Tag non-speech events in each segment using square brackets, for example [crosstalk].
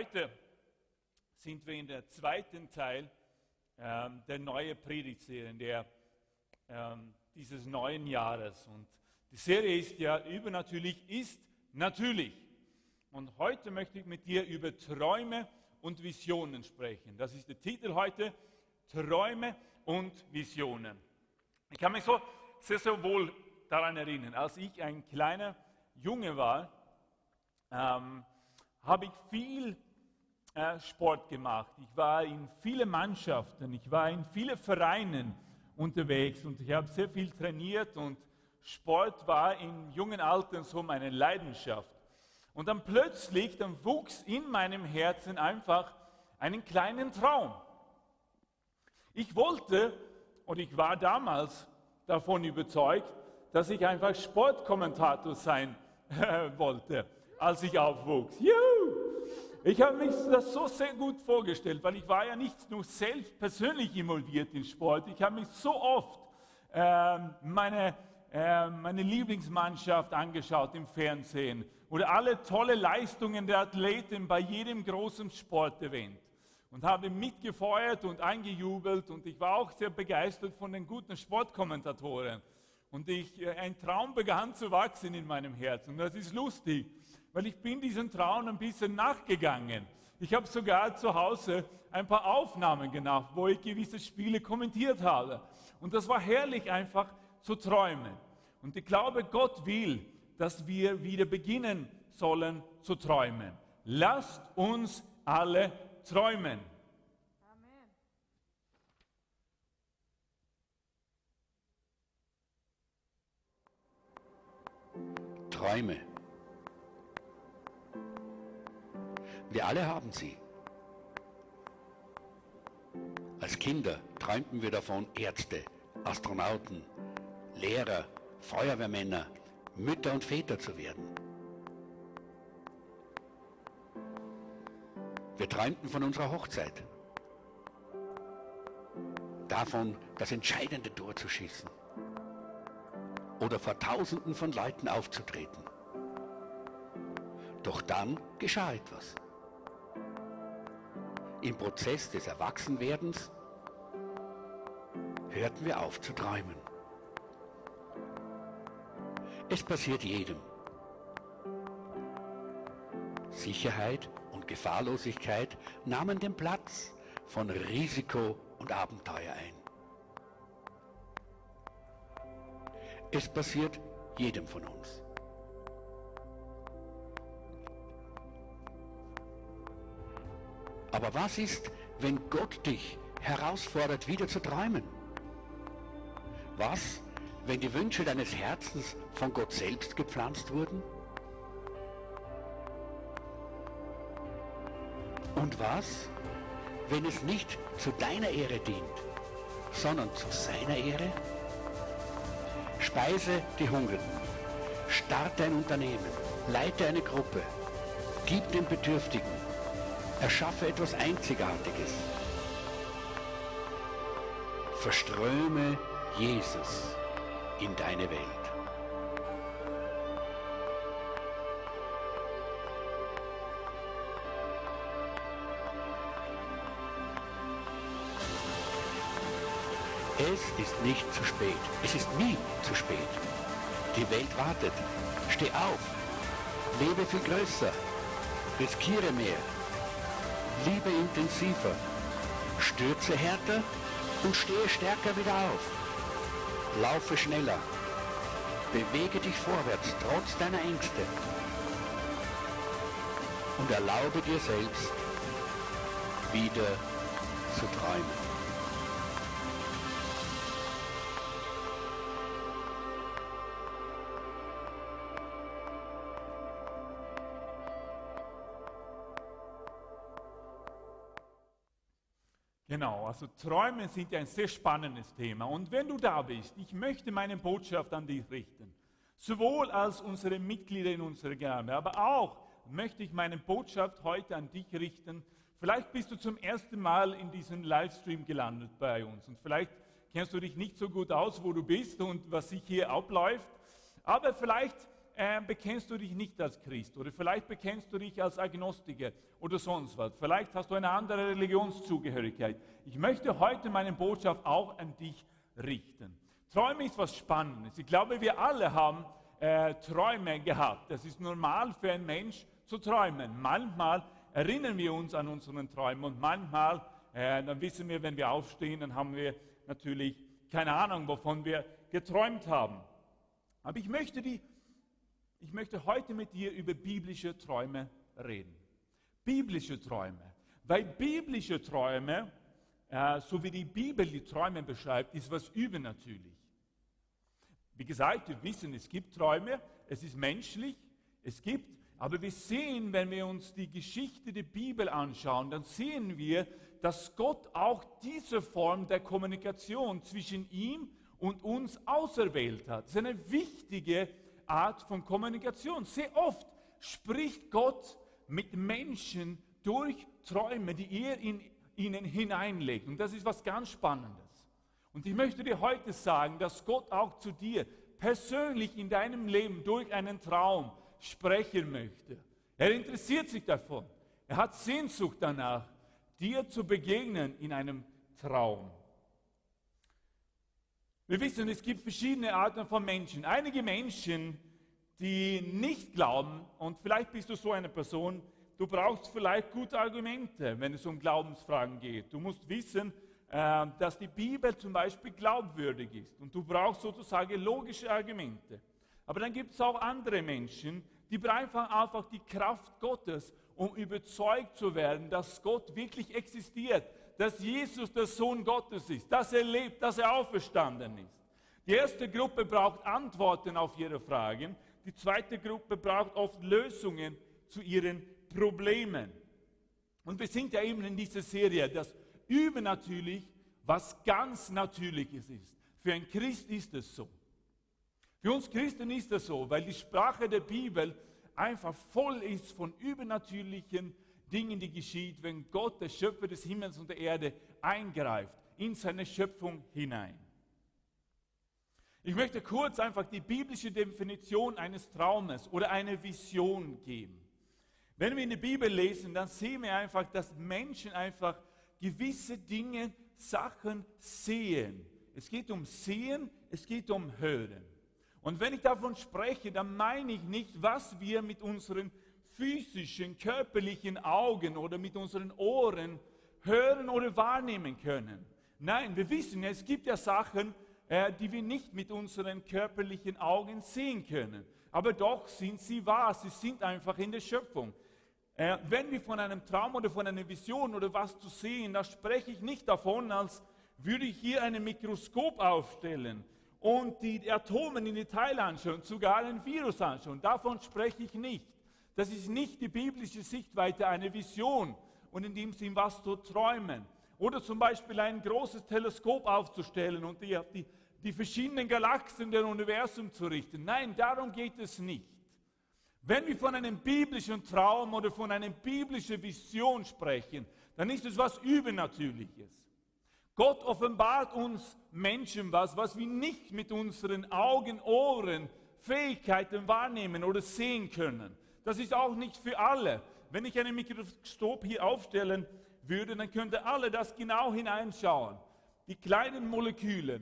Heute sind wir in der zweiten Teil ähm, der neuen Predigtserie, der, ähm, dieses neuen Jahres. Und die Serie ist ja übernatürlich ist natürlich. Und heute möchte ich mit dir über Träume und Visionen sprechen. Das ist der Titel heute, Träume und Visionen. Ich kann mich so sehr, sehr wohl daran erinnern, als ich ein kleiner Junge war, ähm, habe ich viel Sport gemacht. Ich war in viele Mannschaften, ich war in viele Vereinen unterwegs und ich habe sehr viel trainiert und Sport war im jungen Alter so meine Leidenschaft. Und dann plötzlich, dann wuchs in meinem Herzen einfach einen kleinen Traum. Ich wollte, und ich war damals davon überzeugt, dass ich einfach Sportkommentator sein [laughs] äh, wollte, als ich aufwuchs. Juhu! Ich habe mich das so sehr gut vorgestellt, weil ich war ja nicht nur selbst persönlich involviert in Sport, ich habe mich so oft äh, meine, äh, meine Lieblingsmannschaft angeschaut im Fernsehen oder alle tolle Leistungen der Athleten bei jedem großen Sportevent und habe mitgefeuert und eingejubelt und ich war auch sehr begeistert von den guten Sportkommentatoren. Und ich, äh, ein Traum begann zu wachsen in meinem Herzen. Und das ist lustig, weil ich bin diesem Traum ein bisschen nachgegangen. Ich habe sogar zu Hause ein paar Aufnahmen gemacht, wo ich gewisse Spiele kommentiert habe. Und das war herrlich einfach zu träumen. Und ich glaube, Gott will, dass wir wieder beginnen sollen zu träumen. Lasst uns alle träumen. Träume. Wir alle haben sie. Als Kinder träumten wir davon, Ärzte, Astronauten, Lehrer, Feuerwehrmänner, Mütter und Väter zu werden. Wir träumten von unserer Hochzeit, davon, das entscheidende Tor zu schießen oder vor Tausenden von Leuten aufzutreten. Doch dann geschah etwas. Im Prozess des Erwachsenwerdens hörten wir auf zu träumen. Es passiert jedem. Sicherheit und Gefahrlosigkeit nahmen den Platz von Risiko und Abenteuer ein. Es passiert jedem von uns. Aber was ist, wenn Gott dich herausfordert, wieder zu träumen? Was, wenn die Wünsche deines Herzens von Gott selbst gepflanzt wurden? Und was, wenn es nicht zu deiner Ehre dient, sondern zu seiner Ehre? Speise die Hungrigen, starte ein Unternehmen, leite eine Gruppe, gib den Bedürftigen, erschaffe etwas Einzigartiges. Verströme Jesus in deine Welt. Es ist nicht zu spät. Es ist nie zu spät. Die Welt wartet. Steh auf. Lebe viel größer. Riskiere mehr. Liebe intensiver. Stürze härter und stehe stärker wieder auf. Laufe schneller. Bewege dich vorwärts, trotz deiner Ängste. Und erlaube dir selbst, wieder zu träumen. Also Träume sind ja ein sehr spannendes Thema. Und wenn du da bist, ich möchte meine Botschaft an dich richten. Sowohl als unsere Mitglieder in unserer Gemeinde, aber auch möchte ich meine Botschaft heute an dich richten. Vielleicht bist du zum ersten Mal in diesem Livestream gelandet bei uns und vielleicht kennst du dich nicht so gut aus, wo du bist und was sich hier abläuft. Aber vielleicht äh, bekennst du dich nicht als Christ oder vielleicht bekennst du dich als Agnostiker oder sonst was. Vielleicht hast du eine andere Religionszugehörigkeit. Ich möchte heute meine Botschaft auch an dich richten. Träume ist was Spannendes. Ich glaube, wir alle haben äh, Träume gehabt. Das ist normal für einen Mensch zu träumen. Manchmal erinnern wir uns an unseren Träumen und manchmal, äh, dann wissen wir, wenn wir aufstehen, dann haben wir natürlich keine Ahnung, wovon wir geträumt haben. Aber ich möchte, die, ich möchte heute mit dir über biblische Träume reden. Biblische Träume. Weil biblische Träume, äh, so wie die Bibel die Träume beschreibt, ist was übernatürlich. Wie gesagt, wir wissen, es gibt Träume, es ist menschlich, es gibt, aber wir sehen, wenn wir uns die Geschichte der Bibel anschauen, dann sehen wir, dass Gott auch diese Form der Kommunikation zwischen ihm und uns auserwählt hat. Das ist eine wichtige Art von Kommunikation. Sehr oft spricht Gott mit Menschen durch Träume, die er in ihnen hineinlegt. Und das ist was ganz Spannendes. Und ich möchte dir heute sagen, dass Gott auch zu dir persönlich in deinem Leben durch einen Traum sprechen möchte. Er interessiert sich davon. Er hat Sehnsucht danach, dir zu begegnen in einem Traum. Wir wissen, es gibt verschiedene Arten von Menschen. Einige Menschen, die nicht glauben, und vielleicht bist du so eine Person, du brauchst vielleicht gute Argumente, wenn es um Glaubensfragen geht. Du musst wissen, äh, dass die Bibel zum Beispiel glaubwürdig ist. Und du brauchst sozusagen logische Argumente. Aber dann gibt es auch andere Menschen, die brauchen einfach die Kraft Gottes, um überzeugt zu werden, dass Gott wirklich existiert, dass Jesus der Sohn Gottes ist, dass er lebt, dass er auferstanden ist. Die erste Gruppe braucht Antworten auf ihre Fragen, die zweite Gruppe braucht oft Lösungen zu ihren Problemen. Und wir sind ja eben in dieser Serie, das übernatürlich was ganz Natürliches ist. Für einen Christ ist es so. Für uns Christen ist es so, weil die Sprache der Bibel einfach voll ist von übernatürlichen Dingen, die geschieht, wenn Gott, der Schöpfer des Himmels und der Erde, eingreift in seine Schöpfung hinein. Ich möchte kurz einfach die biblische Definition eines Traumes oder einer Vision geben. Wenn wir in der Bibel lesen, dann sehen wir einfach, dass Menschen einfach gewisse Dinge, Sachen sehen. Es geht um Sehen, es geht um Hören. Und wenn ich davon spreche, dann meine ich nicht, was wir mit unseren physischen, körperlichen Augen oder mit unseren Ohren hören oder wahrnehmen können. Nein, wir wissen, es gibt ja Sachen, äh, die wir nicht mit unseren körperlichen Augen sehen können. Aber doch sind sie wahr, sie sind einfach in der Schöpfung. Äh, wenn wir von einem Traum oder von einer Vision oder was zu sehen, da spreche ich nicht davon, als würde ich hier ein Mikroskop aufstellen und die Atome in Detail anschauen, sogar ein Virus anschauen. Davon spreche ich nicht. Das ist nicht die biblische Sichtweite einer Vision und in dem Sinn was zu träumen. Oder zum Beispiel ein großes Teleskop aufzustellen und die, die, die verschiedenen Galaxien der Universum zu richten. Nein, darum geht es nicht. Wenn wir von einem biblischen Traum oder von einer biblischen Vision sprechen, dann ist es was Übernatürliches. Gott offenbart uns Menschen was, was wir nicht mit unseren Augen, Ohren, Fähigkeiten wahrnehmen oder sehen können. Das ist auch nicht für alle. Wenn ich ein Mikroskop hier aufstellen würde, dann könnte alle das genau hineinschauen. Die kleinen Moleküle.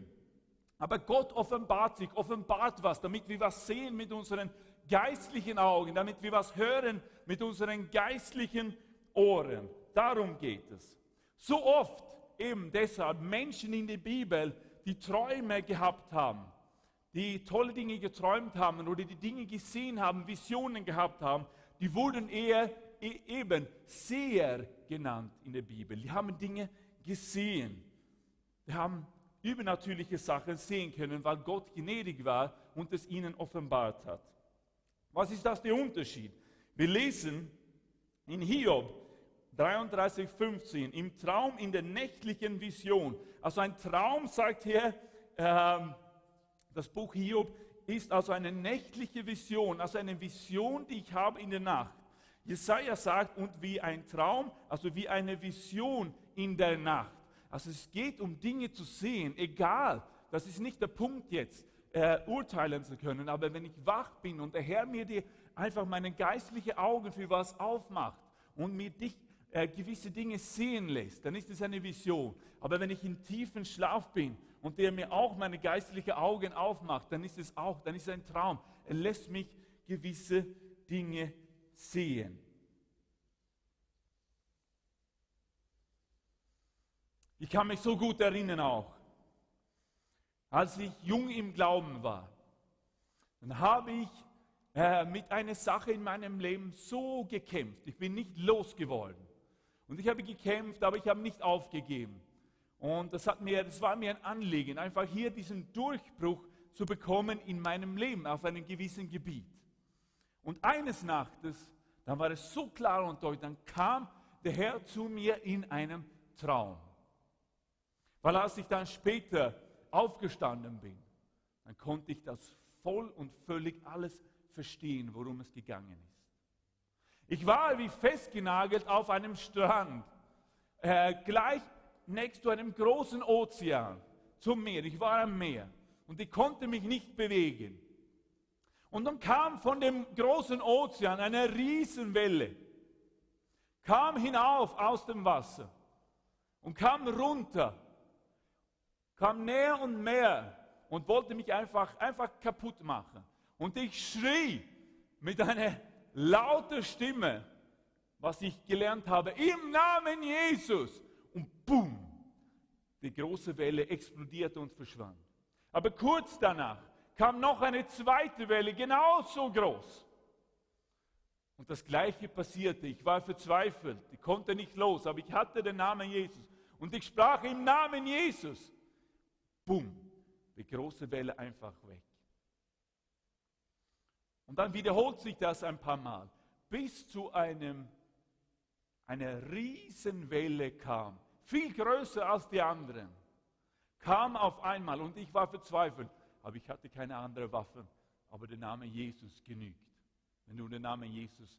Aber Gott offenbart sich, offenbart was, damit wir was sehen mit unseren geistlichen Augen, damit wir was hören mit unseren geistlichen Ohren. Darum geht es. So oft eben deshalb Menschen in der Bibel, die Träume gehabt haben, die tolle Dinge geträumt haben oder die Dinge gesehen haben, Visionen gehabt haben, die wurden eher e-, eben Seher genannt in der Bibel. Die haben Dinge gesehen. Die haben übernatürliche Sachen sehen können, weil Gott gnädig war und es ihnen offenbart hat. Was ist das der Unterschied? Wir lesen in Hiob 33, 15, im Traum, in der nächtlichen Vision. Also ein Traum, sagt hier äh, das Buch Hiob, ist also eine nächtliche Vision, also eine Vision, die ich habe in der Nacht. Jesaja sagt, und wie ein Traum, also wie eine Vision in der Nacht. Also es geht um Dinge zu sehen, egal, das ist nicht der Punkt jetzt. äh, urteilen zu können. Aber wenn ich wach bin und der Herr mir die, einfach meine geistlichen Augen für was aufmacht und mir dich, äh, gewisse Dinge sehen lässt, dann ist es eine Vision. Aber wenn ich in tiefen Schlaf bin und der mir auch meine geistlichen Augen aufmacht, dann ist es auch, dann ist es ein Traum. Er lässt mich gewisse Dinge sehen. Ich kann mich so gut erinnern auch, als ich jung im Glauben war, dann habe ich äh, mit einer Sache in meinem Leben so gekämpft. Ich bin nicht losgeworden. Und ich habe gekämpft, aber ich habe nicht aufgegeben. Und das, hat mir, das war mir ein Anliegen, einfach hier diesen Durchbruch zu bekommen in meinem Leben auf einem gewissen Gebiet. Und eines Nachtes, dann war es so klar und deutlich, dann kam der Herr zu mir in einem Traum. Weil als ich dann später aufgestanden bin, dann konnte ich das voll und völlig alles verstehen, worum es gegangen ist. Ich war wie festgenagelt auf einem Strand, äh, gleich next zu einem großen Ozean, zum Meer. Ich war am Meer und ich konnte mich nicht bewegen. Und dann kam von dem großen Ozean eine Riesenwelle, kam hinauf aus dem Wasser und kam runter kam näher und mehr und wollte mich einfach, einfach kaputt machen. Und ich schrie mit einer lauten Stimme, was ich gelernt habe, im Namen Jesus. Und boom, die große Welle explodierte und verschwand. Aber kurz danach kam noch eine zweite Welle, genauso groß. Und das Gleiche passierte. Ich war verzweifelt. Ich konnte nicht los, aber ich hatte den Namen Jesus. Und ich sprach im Namen Jesus bumm, die große Welle einfach weg. Und dann wiederholt sich das ein paar Mal, bis zu einem, einer Riesenwelle kam, viel größer als die anderen, kam auf einmal und ich war verzweifelt, aber ich hatte keine andere Waffe, aber der Name Jesus genügt, wenn du den Namen Jesus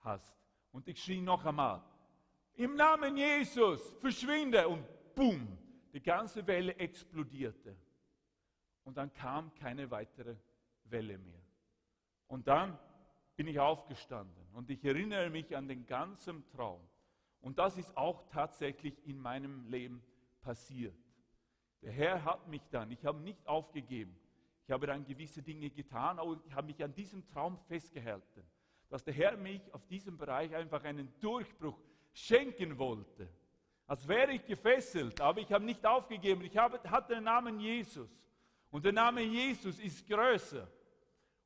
hast. Und ich schrie noch einmal, im Namen Jesus, verschwinde und bumm, die ganze Welle explodierte. Und dann kam keine weitere Welle mehr. Und dann bin ich aufgestanden und ich erinnere mich an den ganzen Traum. Und das ist auch tatsächlich in meinem Leben passiert. Der Herr hat mich dann, ich habe nicht aufgegeben. Ich habe dann gewisse Dinge getan, aber ich habe mich an diesem Traum festgehalten, dass der Herr mich auf diesem Bereich einfach einen Durchbruch schenken wollte als wäre ich gefesselt, aber ich habe nicht aufgegeben. Ich habe, hatte den Namen Jesus. Und der Name Jesus ist größer.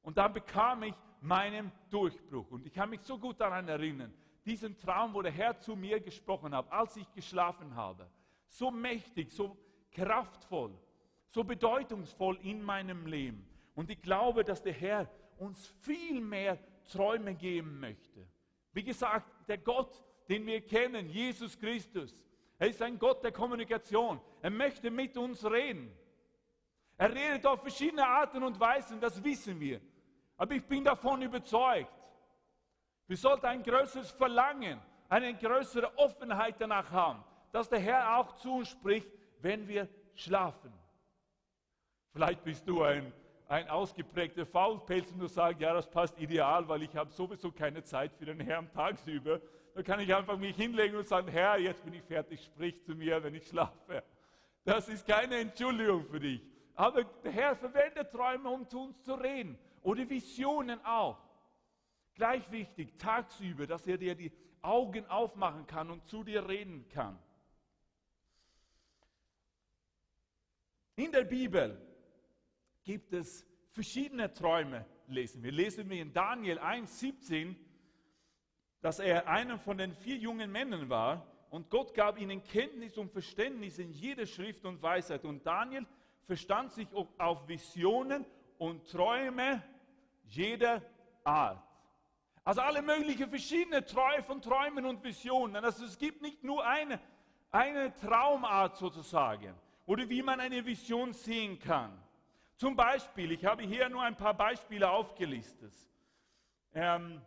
Und dann bekam ich meinen Durchbruch. Und ich kann mich so gut daran erinnern, diesen Traum, wo der Herr zu mir gesprochen hat, als ich geschlafen habe. So mächtig, so kraftvoll, so bedeutungsvoll in meinem Leben. Und ich glaube, dass der Herr uns viel mehr Träume geben möchte. Wie gesagt, der Gott, den wir kennen, Jesus Christus, er ist ein Gott der Kommunikation. Er möchte mit uns reden. Er redet auf verschiedene Arten und Weisen, das wissen wir. Aber ich bin davon überzeugt, wir sollten ein größeres Verlangen, eine größere Offenheit danach haben, dass der Herr auch zu uns spricht, wenn wir schlafen. Vielleicht bist du ein, ein ausgeprägter Faulpelz und du sagst, ja, das passt ideal, weil ich habe sowieso keine Zeit für den Herrn tagsüber. Da kann ich einfach mich hinlegen und sagen, Herr, jetzt bin ich fertig, sprich zu mir, wenn ich schlafe. Das ist keine Entschuldigung für dich. Aber der Herr verwendet Träume, um zu uns zu reden. Oder Visionen auch. Gleich wichtig, tagsüber, dass er dir die Augen aufmachen kann und zu dir reden kann. In der Bibel gibt es verschiedene Träume, lesen wir. Lesen wir in Daniel 1, 17 dass er einer von den vier jungen Männern war und Gott gab ihnen Kenntnis und Verständnis in jeder Schrift und Weisheit. Und Daniel verstand sich auf Visionen und Träume jeder Art. Also alle möglichen verschiedene Träume von Träumen und Visionen. Also es gibt nicht nur eine, eine Traumart sozusagen oder wie man eine Vision sehen kann. Zum Beispiel, ich habe hier nur ein paar Beispiele aufgelistet. Ähm,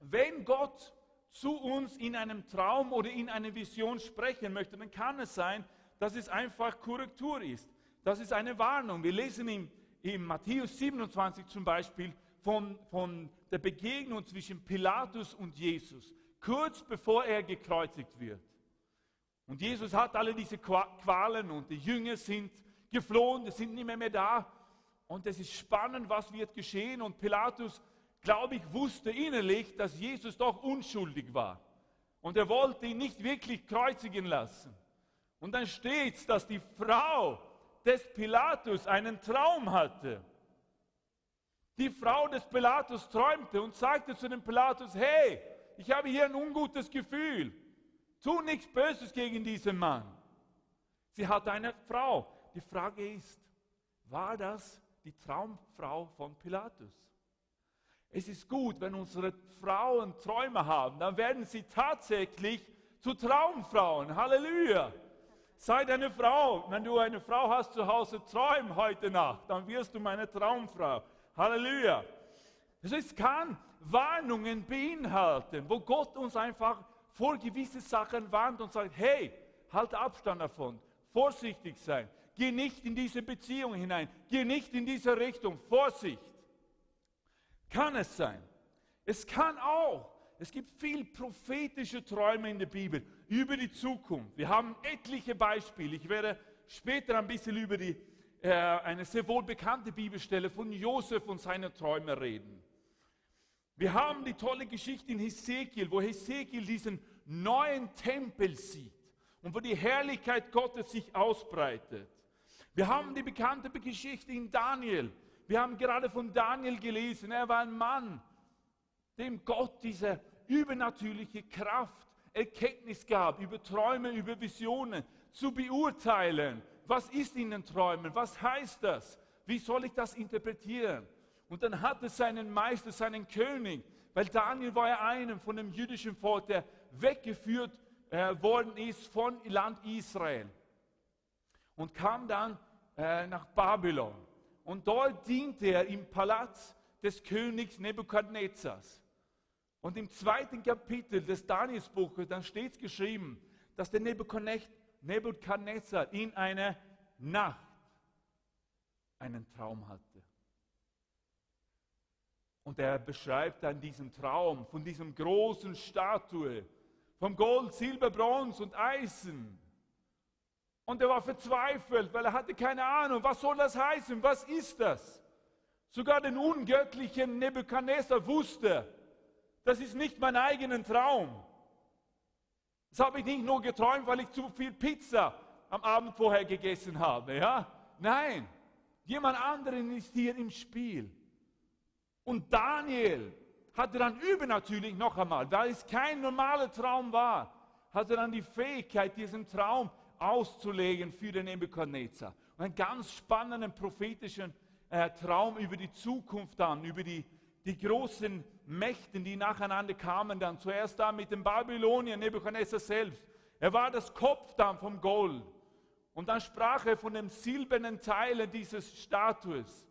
wenn Gott zu uns in einem Traum oder in einer Vision sprechen möchte, dann kann es sein, dass es einfach Korrektur ist. Das ist eine Warnung. Wir lesen im, in Matthäus 27 zum Beispiel von, von der Begegnung zwischen Pilatus und Jesus, kurz bevor er gekreuzigt wird. Und Jesus hat alle diese Qualen und die Jünger sind geflohen, die sind nicht mehr, mehr da. Und es ist spannend, was wird geschehen. Und Pilatus, glaube ich, wusste innerlich, dass Jesus doch unschuldig war. Und er wollte ihn nicht wirklich kreuzigen lassen. Und dann steht es, dass die Frau des Pilatus einen Traum hatte. Die Frau des Pilatus träumte und sagte zu dem Pilatus, hey, ich habe hier ein ungutes Gefühl. Tu nichts Böses gegen diesen Mann. Sie hatte eine Frau. Die Frage ist, war das die Traumfrau von Pilatus? Es ist gut, wenn unsere Frauen Träume haben, dann werden sie tatsächlich zu Traumfrauen. Halleluja! Sei deine Frau. Wenn du eine Frau hast zu Hause, träum heute Nacht, dann wirst du meine Traumfrau. Halleluja. Also es kann Warnungen beinhalten, wo Gott uns einfach vor gewisse Sachen warnt und sagt, hey, halt Abstand davon, vorsichtig sein, geh nicht in diese Beziehung hinein, geh nicht in diese Richtung, Vorsicht. Kann es sein. Es kann auch, es gibt viel prophetische Träume in der Bibel über die Zukunft. Wir haben etliche Beispiele. Ich werde später ein bisschen über die, äh, eine sehr wohl bekannte Bibelstelle von Josef und seinen Träumen reden. Wir haben die tolle Geschichte in Hesekiel, wo Hesekiel diesen neuen Tempel sieht und wo die Herrlichkeit Gottes sich ausbreitet. Wir haben die bekannte Geschichte in Daniel. Wir haben gerade von Daniel gelesen. Er war ein Mann, dem Gott diese übernatürliche Kraft Erkenntnis gab, über Träume, über Visionen, zu beurteilen, was ist in den Träumen, was heißt das, wie soll ich das interpretieren. Und dann hat er seinen Meister, seinen König, weil Daniel war ja einem von dem jüdischen Volk, der weggeführt äh, worden ist von Land Israel und kam dann äh, nach Babylon. Und dort diente er im Palast des Königs Nebukadnezars. Und im zweiten Kapitel des Danielsbuches, dann steht es geschrieben, dass der Nebukadnezar in einer Nacht einen Traum hatte. Und er beschreibt dann diesen Traum von diesem großen Statue, vom Gold, Silber, Bronze und Eisen. Und er war verzweifelt, weil er hatte keine Ahnung, was soll das heißen, was ist das? Sogar den ungöttlichen Nebukadnezar wusste, das ist nicht mein eigener Traum. Das habe ich nicht nur geträumt, weil ich zu viel Pizza am Abend vorher gegessen habe. Ja? Nein, jemand anderen ist hier im Spiel. Und Daniel hatte dann übernatürlich noch einmal, weil es kein normaler Traum war, hatte dann die Fähigkeit, diesen Traum auszulegen für den Nebuchadnezzar. Und einen ganz spannenden prophetischen äh, Traum über die Zukunft an, über die, die großen Mächten, die nacheinander kamen dann. Zuerst da mit den Babyloniern, Nebuchadnezzar selbst. Er war das Kopf dann vom Gold. Und dann sprach er von dem silbernen Teil dieses Statues.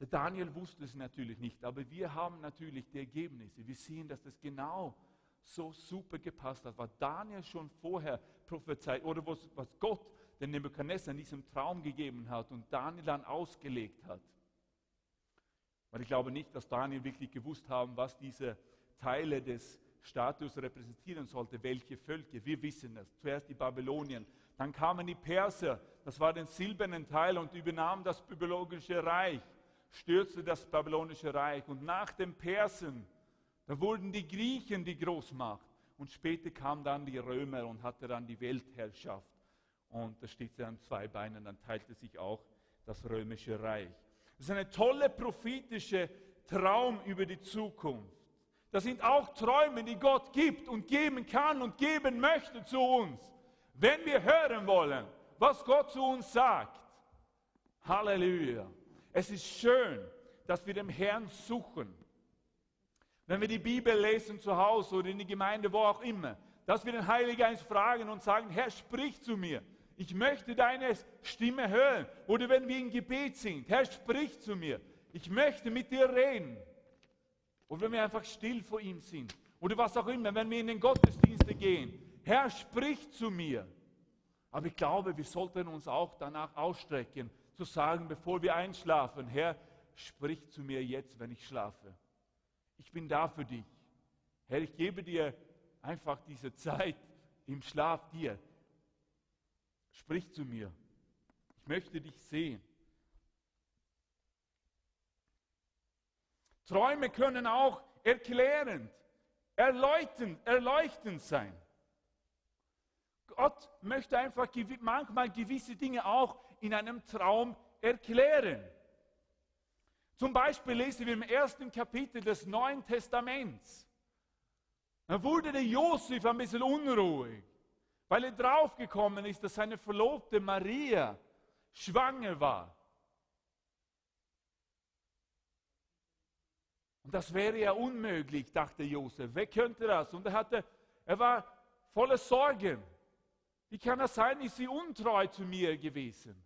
Der Daniel wusste es natürlich nicht, aber wir haben natürlich die Ergebnisse. Wir sehen, dass das genau so super gepasst hat, was Daniel schon vorher prophezeit oder was, was Gott den Nebuchadnezzar in diesem Traum gegeben hat und Daniel dann ausgelegt hat. Weil ich glaube nicht, dass Daniel wirklich gewusst haben, was diese Teile des Status repräsentieren sollte, welche Völker. Wir wissen es. Zuerst die Babylonien, dann kamen die Perser, das war den silbernen Teil und übernahm das babylonische Reich, stürzte das babylonische Reich. Und nach den Persen, da wurden die Griechen die Großmacht. Und später kam dann die Römer und hatte dann die Weltherrschaft. Und da steht sie an zwei Beinen, dann teilte sich auch das römische Reich. Das ist eine tolle prophetische Traum über die Zukunft. Das sind auch Träume, die Gott gibt und geben kann und geben möchte zu uns, wenn wir hören wollen, was Gott zu uns sagt. Halleluja. Es ist schön, dass wir dem Herrn suchen. Wenn wir die Bibel lesen zu Hause oder in die Gemeinde, wo auch immer, dass wir den Heiligen Geist fragen und sagen, Herr, sprich zu mir. Ich möchte deine Stimme hören. Oder wenn wir im Gebet sind, Herr, sprich zu mir. Ich möchte mit dir reden. Oder wenn wir einfach still vor ihm sind. Oder was auch immer, wenn wir in den Gottesdienste gehen. Herr, sprich zu mir. Aber ich glaube, wir sollten uns auch danach ausstrecken, zu sagen, bevor wir einschlafen, Herr, sprich zu mir jetzt, wenn ich schlafe. Ich bin da für dich. Herr, ich gebe dir einfach diese Zeit im Schlaf dir. Sprich zu mir. Ich möchte dich sehen. Träume können auch erklärend, erleuchtend, erleuchtend sein. Gott möchte einfach manchmal gewisse Dinge auch in einem Traum erklären. Zum Beispiel lesen wir im ersten Kapitel des Neuen Testaments. Da wurde der Josef ein bisschen unruhig, weil er draufgekommen ist, dass seine Verlobte Maria schwanger war. Und das wäre ja unmöglich, dachte Josef. Wer könnte das? Und er, hatte, er war voller Sorgen. Wie kann das sein, ist sie untreu zu mir gewesen?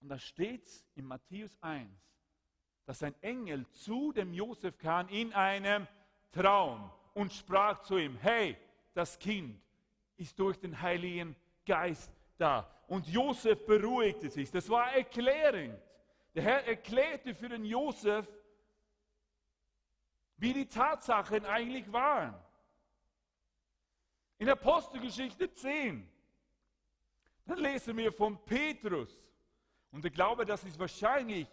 Und da steht in Matthäus 1, dass ein Engel zu dem Josef kam in einem Traum und sprach zu ihm, hey, das Kind ist durch den Heiligen Geist da. Und Josef beruhigte sich. Das war erklärend. Der Herr erklärte für den Josef, wie die Tatsachen eigentlich waren. In Apostelgeschichte 10, dann lesen wir von Petrus. Und ich glaube, das ist wahrscheinlich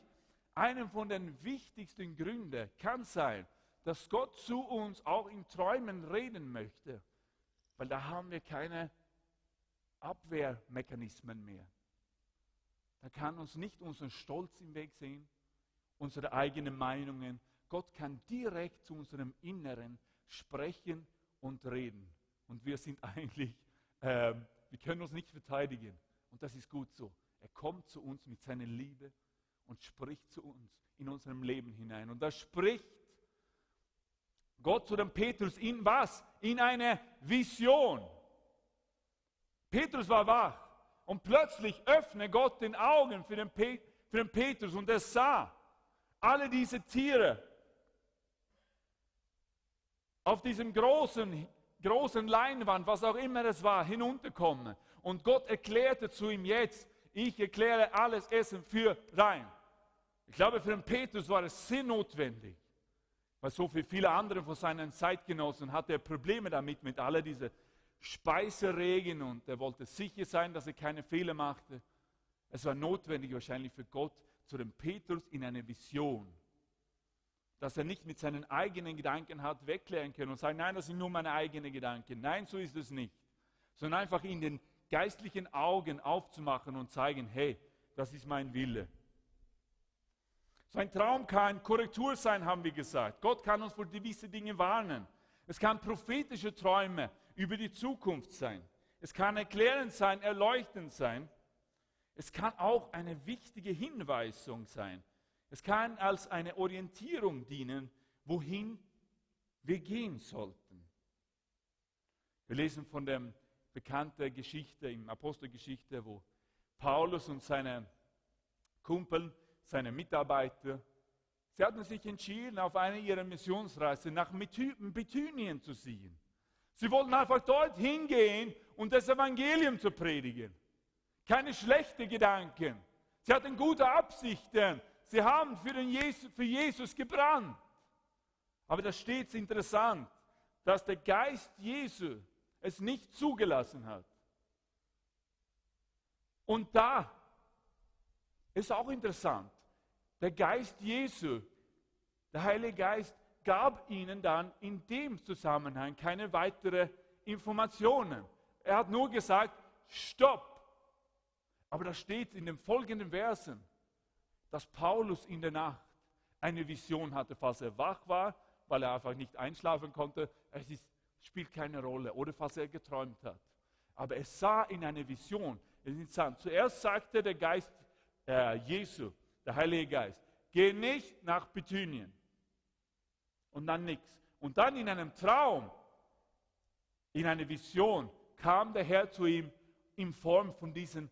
einer von den wichtigsten Gründen, kann sein, dass Gott zu uns auch in Träumen reden möchte. Weil da haben wir keine Abwehrmechanismen mehr. Da kann uns nicht unser Stolz im Weg sehen, unsere eigenen Meinungen, Gott kann direkt zu unserem Inneren sprechen und reden. Und wir sind [laughs] eigentlich, äh, wir können uns nicht verteidigen. Und das ist gut so. Er kommt zu uns mit seiner Liebe und spricht zu uns in unserem Leben hinein. Und da spricht Gott zu dem Petrus in was? In eine Vision. Petrus war wach und plötzlich öffne Gott den Augen für den, Pe für den Petrus und er sah alle diese Tiere auf diesem großen, großen Leinwand, was auch immer es war, hinunterkommen. Und Gott erklärte zu ihm jetzt, ich erkläre alles Essen für rein. Ich glaube, für den Petrus war es sehr notwendig, weil so für viele andere von seinen Zeitgenossen hatte er Probleme damit, mit all diesen Speiseregen und er wollte sicher sein, dass er keine Fehler machte. Es war notwendig wahrscheinlich für Gott, zu dem Petrus in eine Vision dass er nicht mit seinen eigenen Gedanken hat wegklären können und sagen, nein, das sind nur meine eigenen Gedanken. Nein, so ist es nicht. Sondern einfach in den geistlichen Augen aufzumachen und zeigen, hey, das ist mein Wille. Sein Traum kann Korrektur sein, haben wir gesagt. Gott kann uns vor gewisse Dinge warnen. Es kann prophetische Träume über die Zukunft sein. Es kann erklärend sein, erleuchtend sein. Es kann auch eine wichtige Hinweisung sein es kann als eine Orientierung dienen, wohin wir gehen sollten. Wir lesen von der bekannten Geschichte im Apostelgeschichte, wo Paulus und seine Kumpel, seine Mitarbeiter, sie hatten sich entschieden, auf eine ihrer Missionsreise nach Bithynien zu ziehen. Sie wollten einfach dort hingehen und das Evangelium zu predigen. Keine schlechten Gedanken. Sie hatten gute Absichten. Sie haben für, Jesus, für Jesus gebrannt. Aber da steht es interessant, dass der Geist Jesu es nicht zugelassen hat. Und da ist auch interessant, der Geist Jesu, der Heilige Geist, gab ihnen dann in dem Zusammenhang keine weiteren Informationen. Er hat nur gesagt, stopp. Aber da steht in den folgenden Versen, dass Paulus in der Nacht eine Vision hatte, falls er wach war, weil er einfach nicht einschlafen konnte. Es ist, spielt keine Rolle. Oder falls er geträumt hat. Aber er sah in einer Vision. Zuerst sagte der Geist äh, Jesu, der Heilige Geist, geh nicht nach Bithynien. Und dann nichts. Und dann in einem Traum, in einer Vision, kam der Herr zu ihm in Form von diesem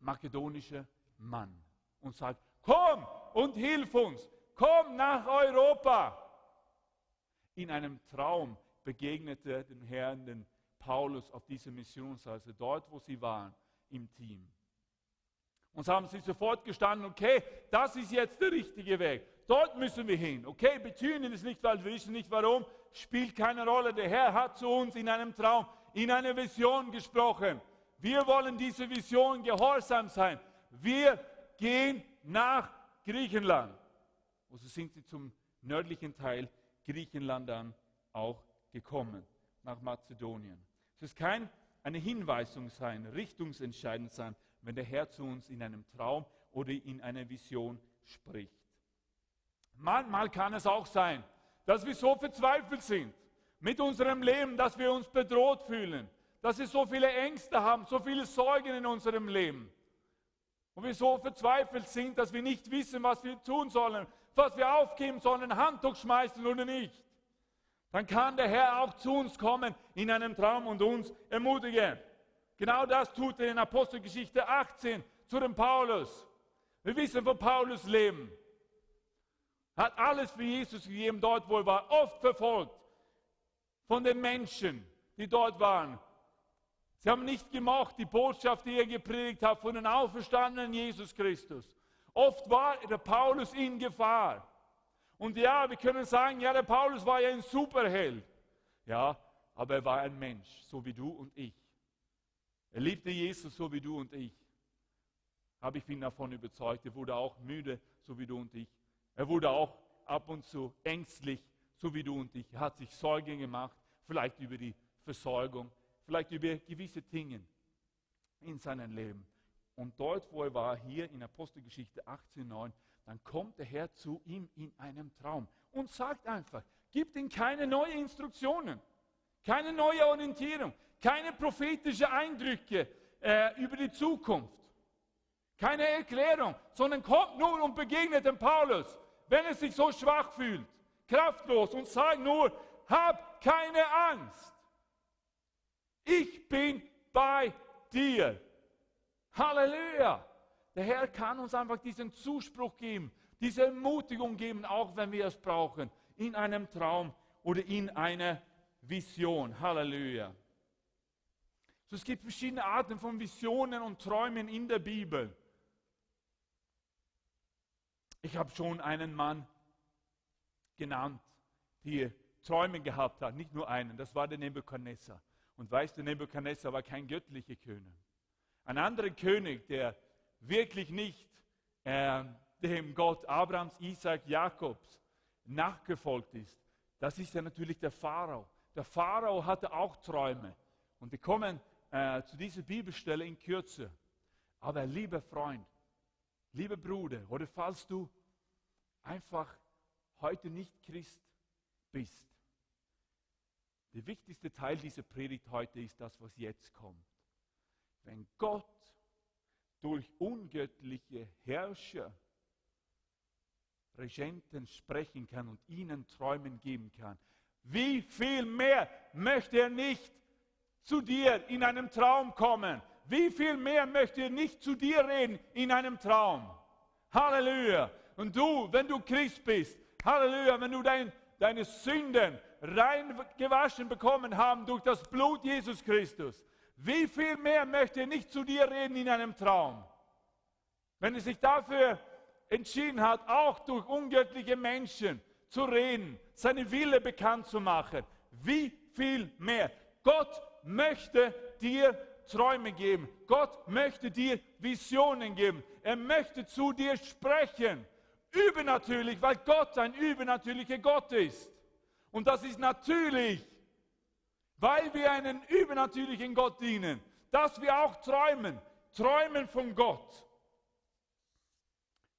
makedonischen Mann und sagt, komm und hilf uns, komm nach Europa. In einem Traum begegnete den Herrn den Paulus auf dieser Missionsreise, dort wo sie waren, im Team. Und haben sie sofort gestanden, okay, das ist jetzt der richtige Weg. Dort müssen wir hin. Okay, Bethynien ist nicht, weil wir wissen nicht warum, spielt keine Rolle. Der Herr hat zu uns in einem Traum, in einer Vision gesprochen. Wir wollen diese Vision gehorsam sein. Wir gehen nach Griechenland. Und so sind sie zum nördlichen Teil Griechenland dann auch gekommen, nach Mazedonien. Es ist kein eine Hinweisung sein, richtungsentscheidend sein, wenn der Herr zu uns in einem Traum oder in einer Vision spricht. Manchmal kann es auch sein, dass wir so verzweifelt sind mit unserem Leben, dass wir uns bedroht fühlen, dass wir so viele Ängste haben, so viele Sorgen in unserem Leben. Und wir so verzweifelt sind, dass wir nicht wissen, was wir tun sollen, was wir aufgeben sollen, Handtuch schmeißen oder nicht. Dann kann der Herr auch zu uns kommen in einem Traum und uns ermutigen. Genau das tut er in Apostelgeschichte 18 zu dem Paulus. Wir wissen von Paulus Leben. Hat alles für Jesus gegeben, dort wo er war, oft verfolgt von den Menschen, die dort waren. Sie haben nicht gemocht die Botschaft, die er gepredigt hat von den auferstandenen Jesus Christus. Oft war der Paulus in Gefahr. Und ja, wir können sagen, ja, der Paulus war ja ein Superheld. Ja, aber er war ein Mensch, so wie du und ich. Er liebte Jesus so wie du und ich. Aber ich bin davon überzeugt, er wurde auch müde, so wie du und ich. Er wurde auch ab und zu ängstlich, so wie du und ich. Er hat sich Sorgen gemacht, vielleicht über die Versorgung, vielleicht über gewisse Dinge in seinem Leben. Und dort, wo er war, hier in Apostelgeschichte 18,9, dann kommt der Herr zu ihm in einem Traum und sagt einfach, gibt ihm keine neuen Instruktionen, keine neue Orientierung, keine prophetischen Eindrücke äh, über die Zukunft, keine Erklärung, sondern kommt nur und begegnet dem Paulus, wenn er sich so schwach fühlt, kraftlos und sagt nur, hab keine Angst. Ich bin bei dir. Halleluja. Der Herr kann uns einfach diesen Zuspruch geben, diese Ermutigung geben, auch wenn wir es brauchen, in einem Traum oder in einer Vision. Halleluja. So, es gibt verschiedene Arten von Visionen und Träumen in der Bibel. Ich habe schon einen Mann genannt, der Träume gehabt hat, nicht nur einen, das war der Nebuchadnezzar. Und weißt du, Nebuchadnezzar war kein göttlicher König. Ein anderer König, der wirklich nicht äh, dem Gott Abrahams, Isaac, Jakobs nachgefolgt ist, das ist ja natürlich der Pharao. Der Pharao hatte auch Träume. Und wir kommen äh, zu dieser Bibelstelle in Kürze. Aber lieber Freund, lieber Bruder, oder falls du einfach heute nicht Christ bist, der wichtigste Teil dieser Predigt heute ist das, was jetzt kommt. Wenn Gott durch ungöttliche Herrscher, Regenten sprechen kann und ihnen Träumen geben kann. Wie viel mehr möchte er nicht zu dir in einem Traum kommen? Wie viel mehr möchte er nicht zu dir reden in einem Traum? Halleluja. Und du, wenn du Christ bist, Halleluja, wenn du dein, deine Sünden rein gewaschen bekommen haben durch das Blut Jesus Christus, wie viel mehr möchte er nicht zu dir reden in einem Traum? Wenn er sich dafür entschieden hat, auch durch ungöttliche Menschen zu reden, seine Wille bekannt zu machen, wie viel mehr? Gott möchte dir Träume geben. Gott möchte dir Visionen geben. Er möchte zu dir sprechen. Übernatürlich, weil Gott ein übernatürlicher Gott ist. Und das ist natürlich weil wir einen übernatürlichen Gott dienen, dass wir auch träumen, träumen von Gott.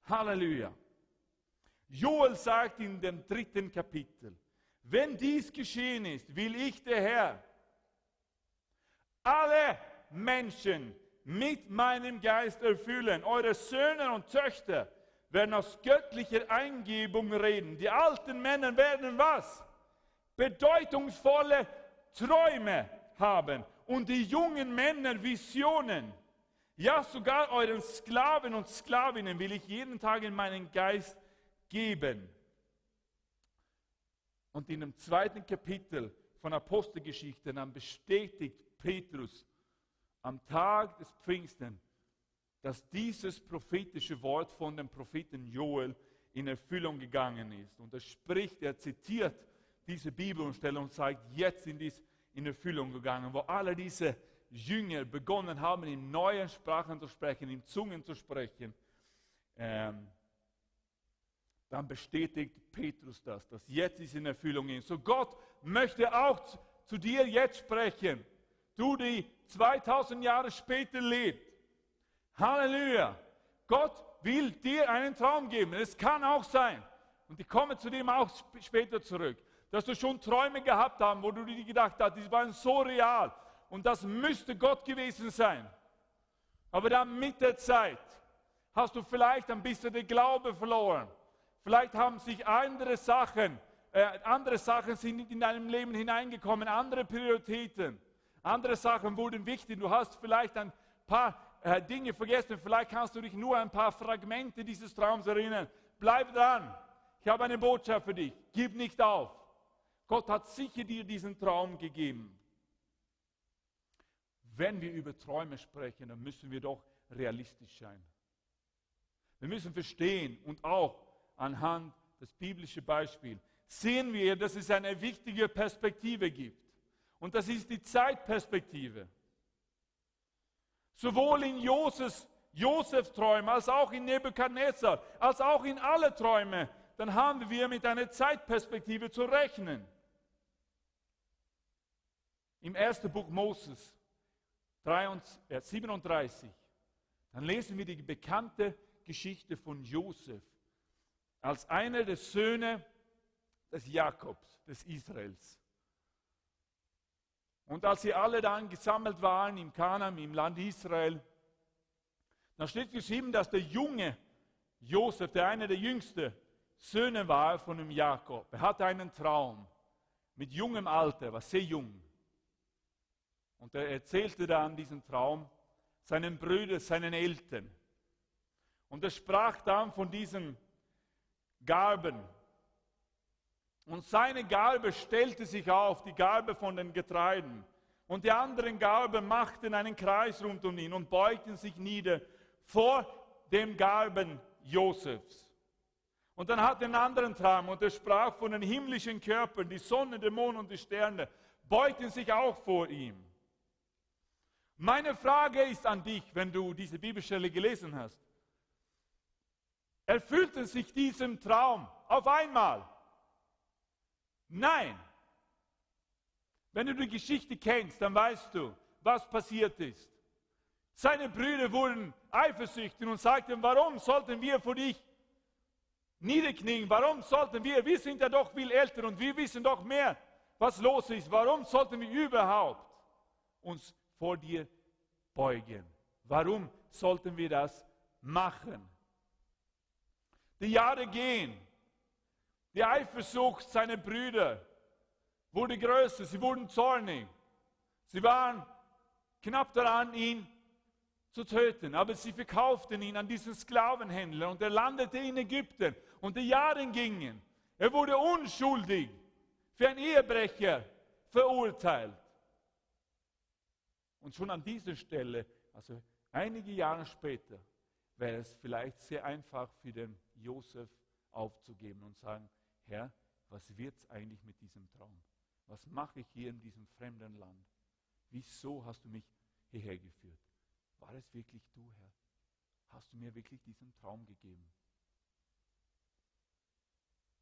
Halleluja. Joel sagt in dem dritten Kapitel, wenn dies geschehen ist, will ich der Herr alle Menschen mit meinem Geist erfüllen. Eure Söhne und Töchter werden aus göttlicher Eingebung reden. Die alten Männer werden was? Bedeutungsvolle Träume haben und die jungen Männer Visionen. Ja, sogar euren Sklaven und Sklavinnen will ich jeden Tag in meinen Geist geben. Und in dem zweiten Kapitel von Apostelgeschichte dann bestätigt Petrus am Tag des Pfingsten dass dieses prophetische Wort von dem Propheten Joel in Erfüllung gegangen ist. Und er spricht, er zitiert diese Bibelstelle und sagt, jetzt sind dies in Erfüllung gegangen, wo alle diese Jünger begonnen haben, in neuen Sprachen zu sprechen, in Zungen zu sprechen. Ähm, dann bestätigt Petrus das, dass jetzt ist in Erfüllung ist. So Gott möchte auch zu, dir jetzt sprechen. Du, die 2000 Jahre später lebst. Halleluja. Gott will dir einen Traum geben. Es kann auch sein, und ich komme zu dem auch später zurück, dass du schon Träume gehabt hast, wo du dir gedacht hast, die waren so real und das müsste Gott gewesen sein. Aber dann mit der Zeit hast du vielleicht ein bisschen den Glaube verloren. Vielleicht haben sich andere Sachen, äh, andere Sachen sind in deinem Leben hineingekommen, andere Prioritäten, andere Sachen wurden wichtig. Du hast vielleicht ein paar äh, Dinge vergessen. Vielleicht kannst du dich nur ein paar Fragmente dieses Traums erinnern. Bleib dran. Ich habe eine Botschaft für dich. Gib nicht auf. Gott hat sicher dir diesen Traum gegeben. Wenn wir über Träume sprechen, dann müssen wir doch realistisch sein. Wir müssen verstehen und auch anhand des biblischen Beispiels sehen wir, dass es eine wichtige Perspektive gibt. Und das ist die Zeitperspektive. Sowohl in Josefs, Josefs Träume als auch in Nebukadnezar, als auch in alle Träume, dann haben wir mit einer Zeitperspektive zu rechnen. Im ersten Buch Moses 37, äh, dann lesen wir die bekannte Geschichte von Josef als einer der Söhne des Jakobs, des Israels. Und als sie alle dann gesammelt waren im Kanaan, im Land Israel, dann steht geschrieben, dass der junge Josef, der einer der jüngsten Söhne war von dem Jakob, er hatte einen Traum mit jungem Alter, war sehr jung. Und er erzählte dann diesen Traum seinen Brüdern, seinen Eltern. Und er sprach dann von diesen Garben, und seine Garbe stellte sich auf, die Garbe von den Getreiden. Und die anderen Garben machten einen Kreis rund um ihn und beugten sich nieder vor dem Garben Josefs. Und dann hat er einen anderen Traum und er sprach von den himmlischen Körpern, die Sonne, der Mond und die Sterne, beugten sich auch vor ihm. Meine Frage ist an dich, wenn du diese Bibelstelle gelesen hast. Erfüllten sich diesem Traum auf einmal? Nein. Wenn du die Geschichte kennst, dann weißt du, was passiert ist. Seine Brüder wurden eifersüchtig und sagten, warum sollten wir vor dich niederknien? Warum sollten wir, wir sind ja doch viel älter und wir wissen doch mehr, was los ist. Warum sollten wir überhaupt uns vor dir beugen? Warum sollten wir das machen? Die Jahre gehen die Eifersucht seiner Brüder wurde größer, sie wurden zornig. Sie waren knapp daran, ihn zu töten, aber sie verkauften ihn an diesen Sklavenhändler und er landete in Ägypten und die Jahre gingen. Er wurde unschuldig für einen Ehebrecher verurteilt. Und schon an dieser Stelle, also einige Jahre später, wäre es vielleicht sehr einfach für den Josef aufzugeben und sagen, Herr, was wird es eigentlich mit diesem Traum? Was mache ich hier in diesem fremden Land? Wieso hast du mich hierher geführt? War es wirklich du, Herr? Hast du mir wirklich diesen Traum gegeben?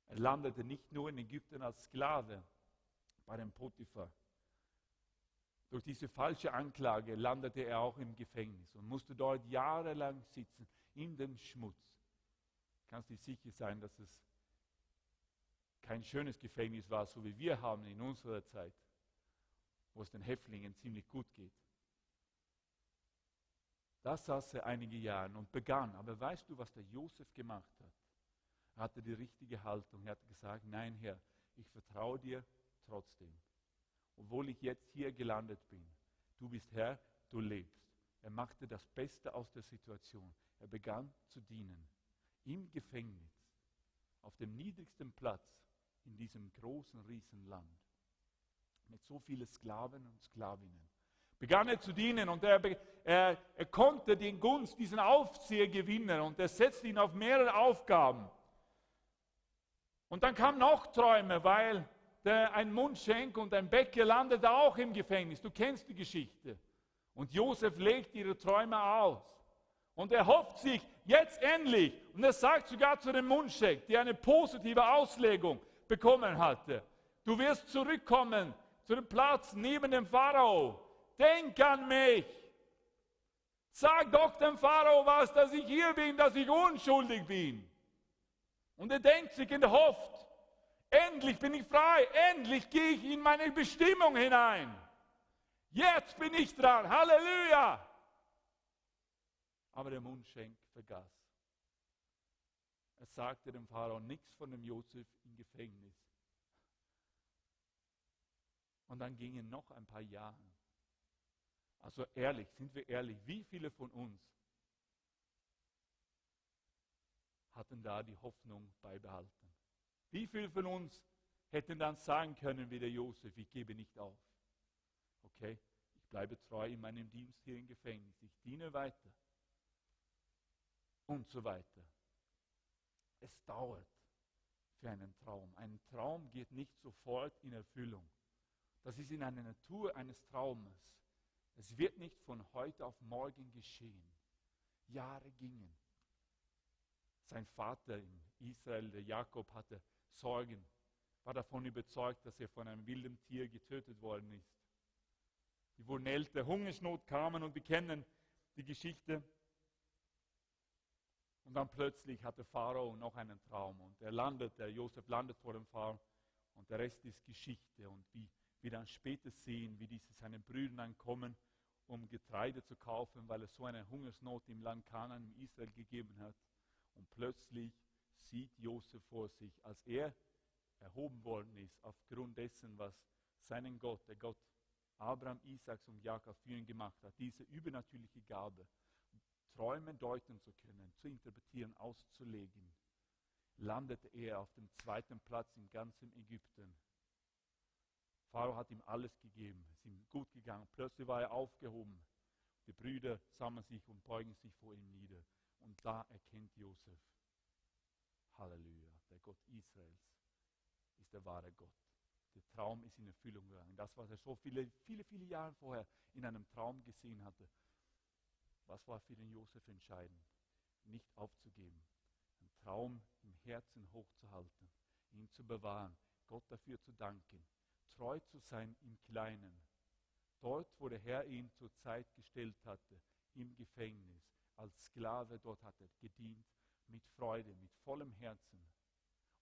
Er landete nicht nur in Ägypten als Sklave bei dem Potiphar. Durch diese falsche Anklage landete er auch im Gefängnis und musste dort jahrelang sitzen, in dem Schmutz. Kannst du sicher sein, dass es kein schönes Gefängnis war, so wie wir haben in unserer Zeit, wo es den Häftlingen ziemlich gut geht. Da saß er einige Jahre und begann. Aber weißt du, was der Josef gemacht hat? Er hatte die richtige Haltung. Er hat gesagt, nein Herr, ich vertraue dir trotzdem. Obwohl ich jetzt hier gelandet bin. Du bist Herr, du lebst. Er machte das Beste aus der Situation. Er begann zu dienen. Im Gefängnis, auf dem niedrigsten Platz, in diesem großen Riesenland mit so vielen Sklaven und Sklavinnen. begann er zu dienen und er, er, er konnte den Gunst, diesen Aufseher gewinnen und er setzte ihn auf mehrere Aufgaben. Und dann kamen noch Träume, weil der, ein Mundschenk und ein Bäcker landete auch im Gefängnis. Du kennst die Geschichte. Und Josef legt ihre Träume aus. Und er hofft sich jetzt endlich, und er sagt sogar zu dem Mundschenk, der eine positive Auslegung bekommen hatte, du wirst zurückkommen zu dem Platz neben dem Pharao. Denk an mich. Sag doch dem Pharao was, dass ich hier bin, dass ich unschuldig bin. Und er denkt sich und hofft, endlich bin ich frei, endlich gehe ich in meine Bestimmung hinein. Jetzt bin ich dran, Halleluja. Aber der Mundschenk vergaß. Er sagte dem Pharao nichts von dem Josef im Gefängnis. Und dann gingen noch ein paar Jahre. Also ehrlich, sind wir ehrlich, wie viele von uns hatten da die Hoffnung beibehalten? Wie viele von uns hätten dann sagen können wie der Josef, ich gebe nicht auf. Okay, ich bleibe treu in meinem Dienst hier im Gefängnis, ich diene weiter und so weiter. Es dauert für einen Traum. Ein Traum geht nicht sofort in Erfüllung. Das ist in einer Natur eines Traumes. Es wird nicht von heute auf morgen geschehen. Jahre gingen. Sein Vater in Israel, der Jakob, hatte Sorgen, war davon überzeugt, dass er von einem wilden Tier getötet worden ist. Die wurden älter, Hungersnot kamen und wir kennen die Geschichte. Und dann plötzlich hatte Pharao noch einen Traum und er landet, der Josef landet vor dem Pharao und der Rest ist Geschichte und wie wir dann später sehen, wie diese seinen Brüdern kommen, um Getreide zu kaufen, weil es so eine Hungersnot im Land Kanaan, in Israel gegeben hat. Und plötzlich sieht Josef vor sich, als er erhoben worden ist, aufgrund dessen, was seinen Gott, der Gott Abraham, Isaaks und Jakob für ihn gemacht hat, diese übernatürliche Gabe, Träume deuten zu können, zu interpretieren, auszulegen, landete er auf dem zweiten Platz im ganzen Ägypten. Pharao hat ihm alles gegeben, es ist ihm gut gegangen. Plötzlich war er aufgehoben. Die Brüder sammeln sich und beugen sich vor ihm nieder. Und da erkennt Josef, Halleluja, der Gott Israels ist der wahre Gott. Der Traum ist in Erfüllung gegangen. Das, was er so viele, viele, viele Jahre vorher in einem Traum gesehen hatte, was war für den Josef entscheidend? Nicht aufzugeben, einen Traum im Herzen hochzuhalten, ihn zu bewahren, Gott dafür zu danken, treu zu sein im Kleinen. Dort, wo der Herr ihn zur Zeit gestellt hatte, im Gefängnis, als Sklave, dort hat er gedient, mit Freude, mit vollem Herzen,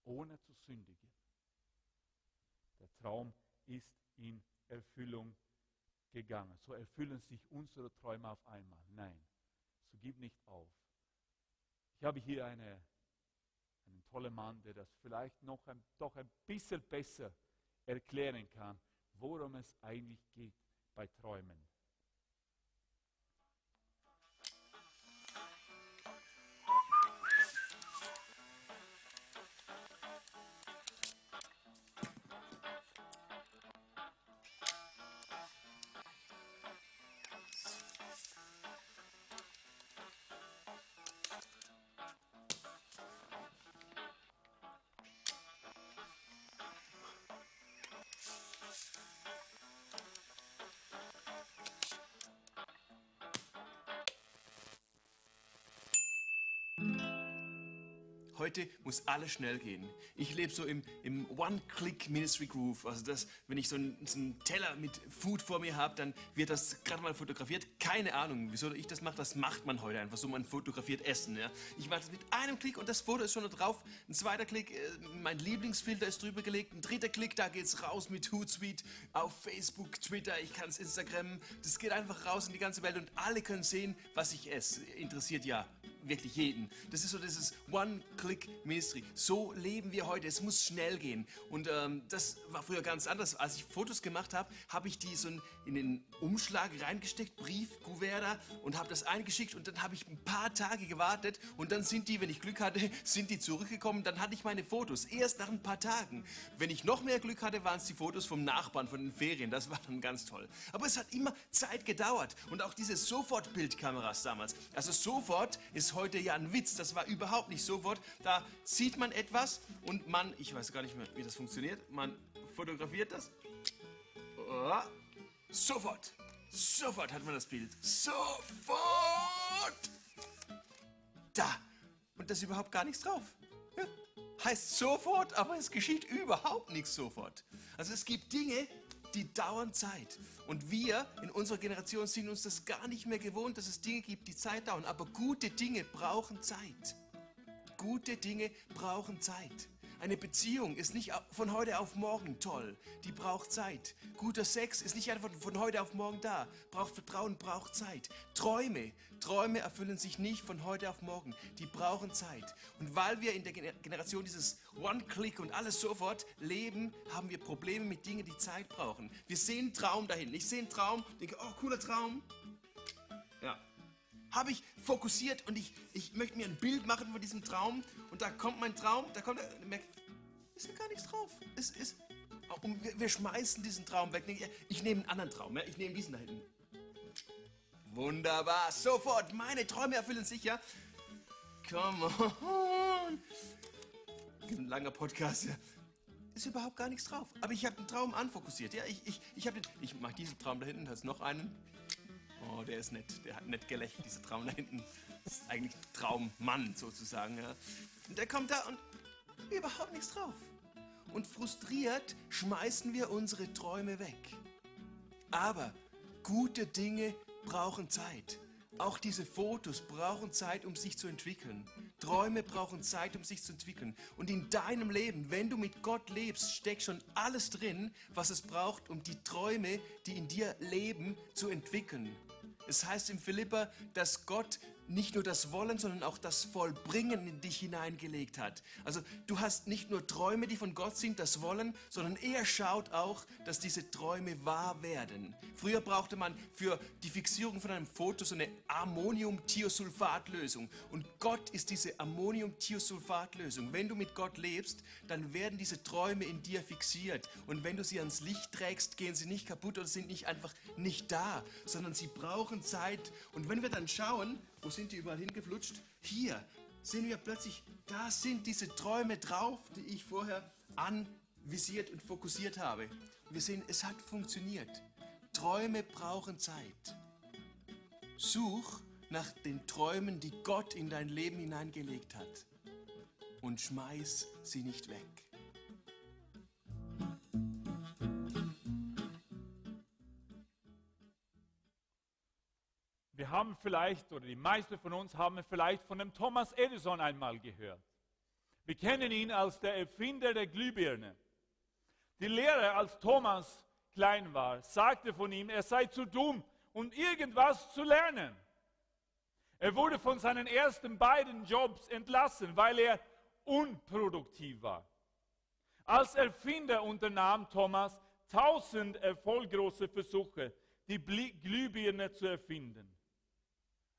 ohne zu sündigen. Der Traum ist in Erfüllung gegangen. So erfüllen sich unsere Träume auf einmal. Nein, so gib nicht auf. Ich habe hier eine, einen tollen Mann, der das vielleicht noch ein, doch ein bisschen besser erklären kann, worum es eigentlich geht bei Träumen. Heute muss alles schnell gehen. Ich lebe so im, im One-Click-Ministry-Groove. Also, das, wenn ich so einen, so Teller mit Food vor mir habe, dann wird das gerade mal fotografiert. Keine Ahnung, wieso ich das mache. Das macht man heute einfach so. Man fotografiert Essen. Ja. Ich mache das mit einem Klick und das Foto ist schon da drauf. Ein zweiter Klick, äh, mein Lieblingsfilter ist drüber gelegt. Ein dritter Klick, da geht es raus mit Hootsuite auf Facebook, Twitter. Ich kann es Instagram. Das geht einfach raus in die ganze Welt und alle können sehen, was ich esse. Interessiert ja wirklich jeden. Das ist so dieses One-Click-Ministry. So leben wir heute. Es muss schnell gehen. Und ähm, das war früher ganz anders. Als ich Fotos gemacht habe, habe ich die so in den Umschlag reingesteckt, Brief, Kuvert und habe das eingeschickt und dann habe ich ein paar Tage gewartet und dann sind die, wenn ich Glück hatte, [laughs] sind die zurückgekommen. Dann hatte ich meine Fotos. Erst nach ein paar Tagen. Wenn ich noch mehr Glück hatte, waren es die Fotos vom Nachbarn, von den Ferien. Das war dann ganz toll. Aber es hat immer Zeit gedauert. Und auch diese Sofortbildkameras damals. Also sofort ist heute ja ein Witz. Das war überhaupt nicht sofort. Da sieht man etwas und man, ich weiß gar nicht mehr, wie das funktioniert, man fotografiert das. Oh, sofort. Sofort hat man das Bild. Sofort. Da. Und da ist überhaupt gar nichts drauf. Ja. Heißt sofort, aber es geschieht überhaupt nichts sofort. Also es gibt Dinge, die dauern Zeit. Und wir in unserer Generation sind uns das gar nicht mehr gewohnt, dass es Dinge gibt, die Zeit dauern. Aber gute Dinge brauchen Zeit. Gute Dinge brauchen Zeit. Eine Beziehung ist nicht von heute auf morgen toll. Die braucht Zeit. Guter Sex ist nicht einfach von heute auf morgen da. Braucht Vertrauen, braucht Zeit. Träume, Träume erfüllen sich nicht von heute auf morgen. Die brauchen Zeit. Und weil wir in der Generation dieses One-Click und alles sofort leben, haben wir Probleme mit Dingen, die Zeit brauchen. Wir sehen Traum dahin. Ich sehe einen Traum, denke, oh, cooler Traum. Habe ich fokussiert und ich, ich möchte mir ein Bild machen von diesem Traum und da kommt mein Traum, da kommt er, merkt, ist ja gar nichts drauf. Es ist, und wir, wir, schmeißen diesen Traum weg. Ich nehme einen anderen Traum, ja? ich nehme diesen da hinten. Wunderbar, sofort, meine Träume erfüllen sich, ja. Come on. Ein langer Podcast, ja. Ist überhaupt gar nichts drauf. Aber ich habe den Traum anfokussiert, ja. Ich, ich, ich, ich mache diesen Traum da hinten, da ist noch einen. Oh, der ist nett. Der hat nett gelächelt, dieser Traum da hinten. Das ist eigentlich Traummann sozusagen. Ja. Und der kommt da und überhaupt nichts drauf. Und frustriert schmeißen wir unsere Träume weg. Aber gute Dinge brauchen Zeit. Auch diese Fotos brauchen Zeit, um sich zu entwickeln. Träume brauchen Zeit, um sich zu entwickeln. Und in deinem Leben, wenn du mit Gott lebst, steckt schon alles drin, was es braucht, um die Träume, die in dir leben, zu entwickeln. Es heißt im Philippa, dass Gott nicht nur das Wollen, sondern auch das Vollbringen in dich hineingelegt hat. Also du hast nicht nur Träume, die von Gott sind, das Wollen, sondern er schaut auch, dass diese Träume wahr werden. Früher brauchte man für die Fixierung von einem Foto so eine Ammonium-Thiosulfat-Lösung. Und Gott ist diese Ammonium-Thiosulfat-Lösung. Wenn du mit Gott lebst, dann werden diese Träume in dir fixiert. Und wenn du sie ans Licht trägst, gehen sie nicht kaputt oder sind nicht einfach nicht da, sondern sie brauchen Zeit. Und wenn wir dann schauen, wo sind die überall hingeflutscht? Hier sehen wir plötzlich, da sind diese Träume drauf, die ich vorher anvisiert und fokussiert habe. Wir sehen, es hat funktioniert. Träume brauchen Zeit. Such nach den Träumen, die Gott in dein Leben hineingelegt hat und schmeiß sie nicht weg. Wir haben vielleicht, oder die meisten von uns haben vielleicht von dem Thomas Edison einmal gehört. Wir kennen ihn als der Erfinder der Glühbirne. Die Lehrer, als Thomas klein war, sagte von ihm, er sei zu dumm, um irgendwas zu lernen. Er wurde von seinen ersten beiden Jobs entlassen, weil er unproduktiv war. Als Erfinder unternahm Thomas tausend erfolglose Versuche, die Glühbirne zu erfinden.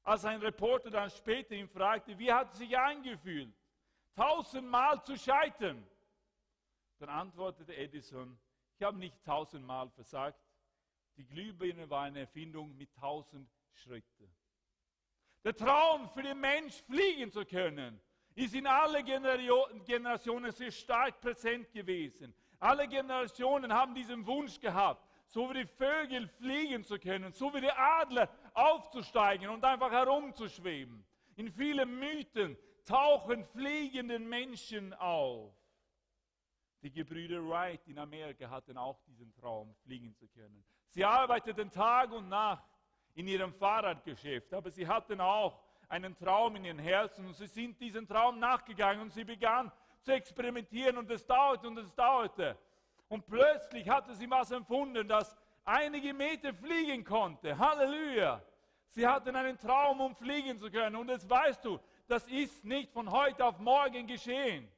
Als ein Reporter dann später ihn fragte, wie hat es sich angefühlt, tausendmal zu scheitern, dann antwortete Edison, ich habe nicht tausendmal versagt. Die Glühbirne war eine Erfindung mit tausend Schritten. Der Traum für den Mensch, fliegen zu können, ist in allen Generationen sehr stark präsent gewesen. Alle Generationen haben diesen Wunsch gehabt so wie die Vögel fliegen zu können, so wie die Adler aufzusteigen und einfach herumzuschweben. In vielen Mythen tauchen fliegende Menschen auf. Die Gebrüder Wright in Amerika hatten auch diesen Traum, fliegen zu können. Sie arbeiteten Tag und Nacht in ihrem Fahrradgeschäft, aber sie hatten auch einen Traum in ihren Herzen und sie sind diesem Traum nachgegangen und sie begannen zu experimentieren und es dauerte und es dauerte. Und plötzlich hatte sie was empfunden, das einige Meter fliegen konnte. Halleluja! Sie hatten einen Traum, um fliegen zu können. Und jetzt weißt du, das ist nicht von heute auf morgen geschehen.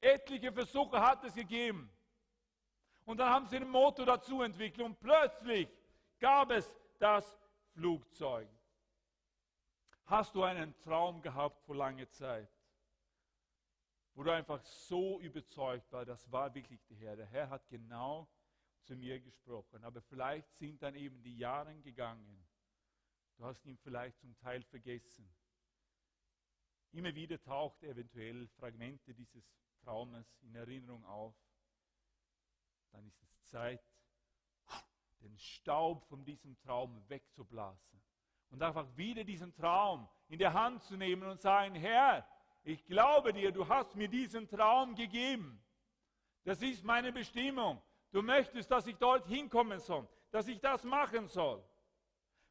Etliche Versuche hat es gegeben. Und dann haben sie den Motor dazu entwickelt und plötzlich gab es das Flugzeug. Hast du einen Traum gehabt vor langer Zeit, wo du einfach so überzeugt war, das war wirklich der Herr. Der Herr hat genau zu mir gesprochen. Aber vielleicht sind dann eben die Jahre gegangen. Du hast ihn vielleicht zum Teil vergessen. Immer wieder taucht eventuell Fragmente dieses Traumes in Erinnerung auf. Dann ist es Zeit, den Staub von diesem Traum wegzublasen und einfach wieder diesen Traum in der Hand zu nehmen und sagen, Herr, ich glaube dir, du hast mir diesen Traum gegeben. Das ist meine Bestimmung. Du möchtest, dass ich dort hinkommen soll, dass ich das machen soll.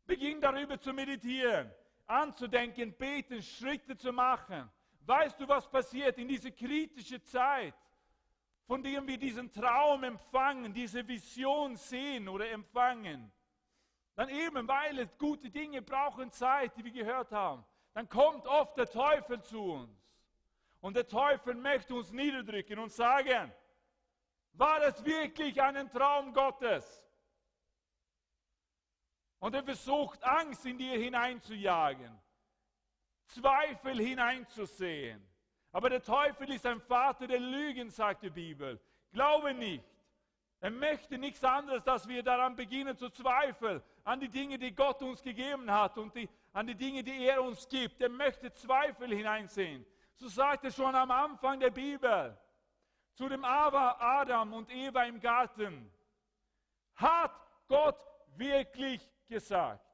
Beginn darüber zu meditieren, anzudenken, beten, Schritte zu machen. Weißt du, was passiert in dieser kritischen Zeit, von dem wir diesen Traum empfangen, diese Vision sehen oder empfangen? Dann eben, weil es gute Dinge brauchen Zeit, die wir gehört haben. Dann kommt oft der Teufel zu uns. Und der Teufel möchte uns niederdrücken und sagen, war es wirklich ein Traum Gottes? Und er versucht, Angst in dir hineinzujagen, Zweifel hineinzusehen. Aber der Teufel ist ein Vater der Lügen, sagt die Bibel. Glaube nicht. Er möchte nichts anderes, dass wir daran beginnen zu zweifeln, an die Dinge, die Gott uns gegeben hat und die, an die Dinge, die er uns gibt. Er möchte Zweifel hineinsehen. So sagt er schon am Anfang der Bibel zu dem Adam und Eva im Garten. Hat Gott wirklich gesagt?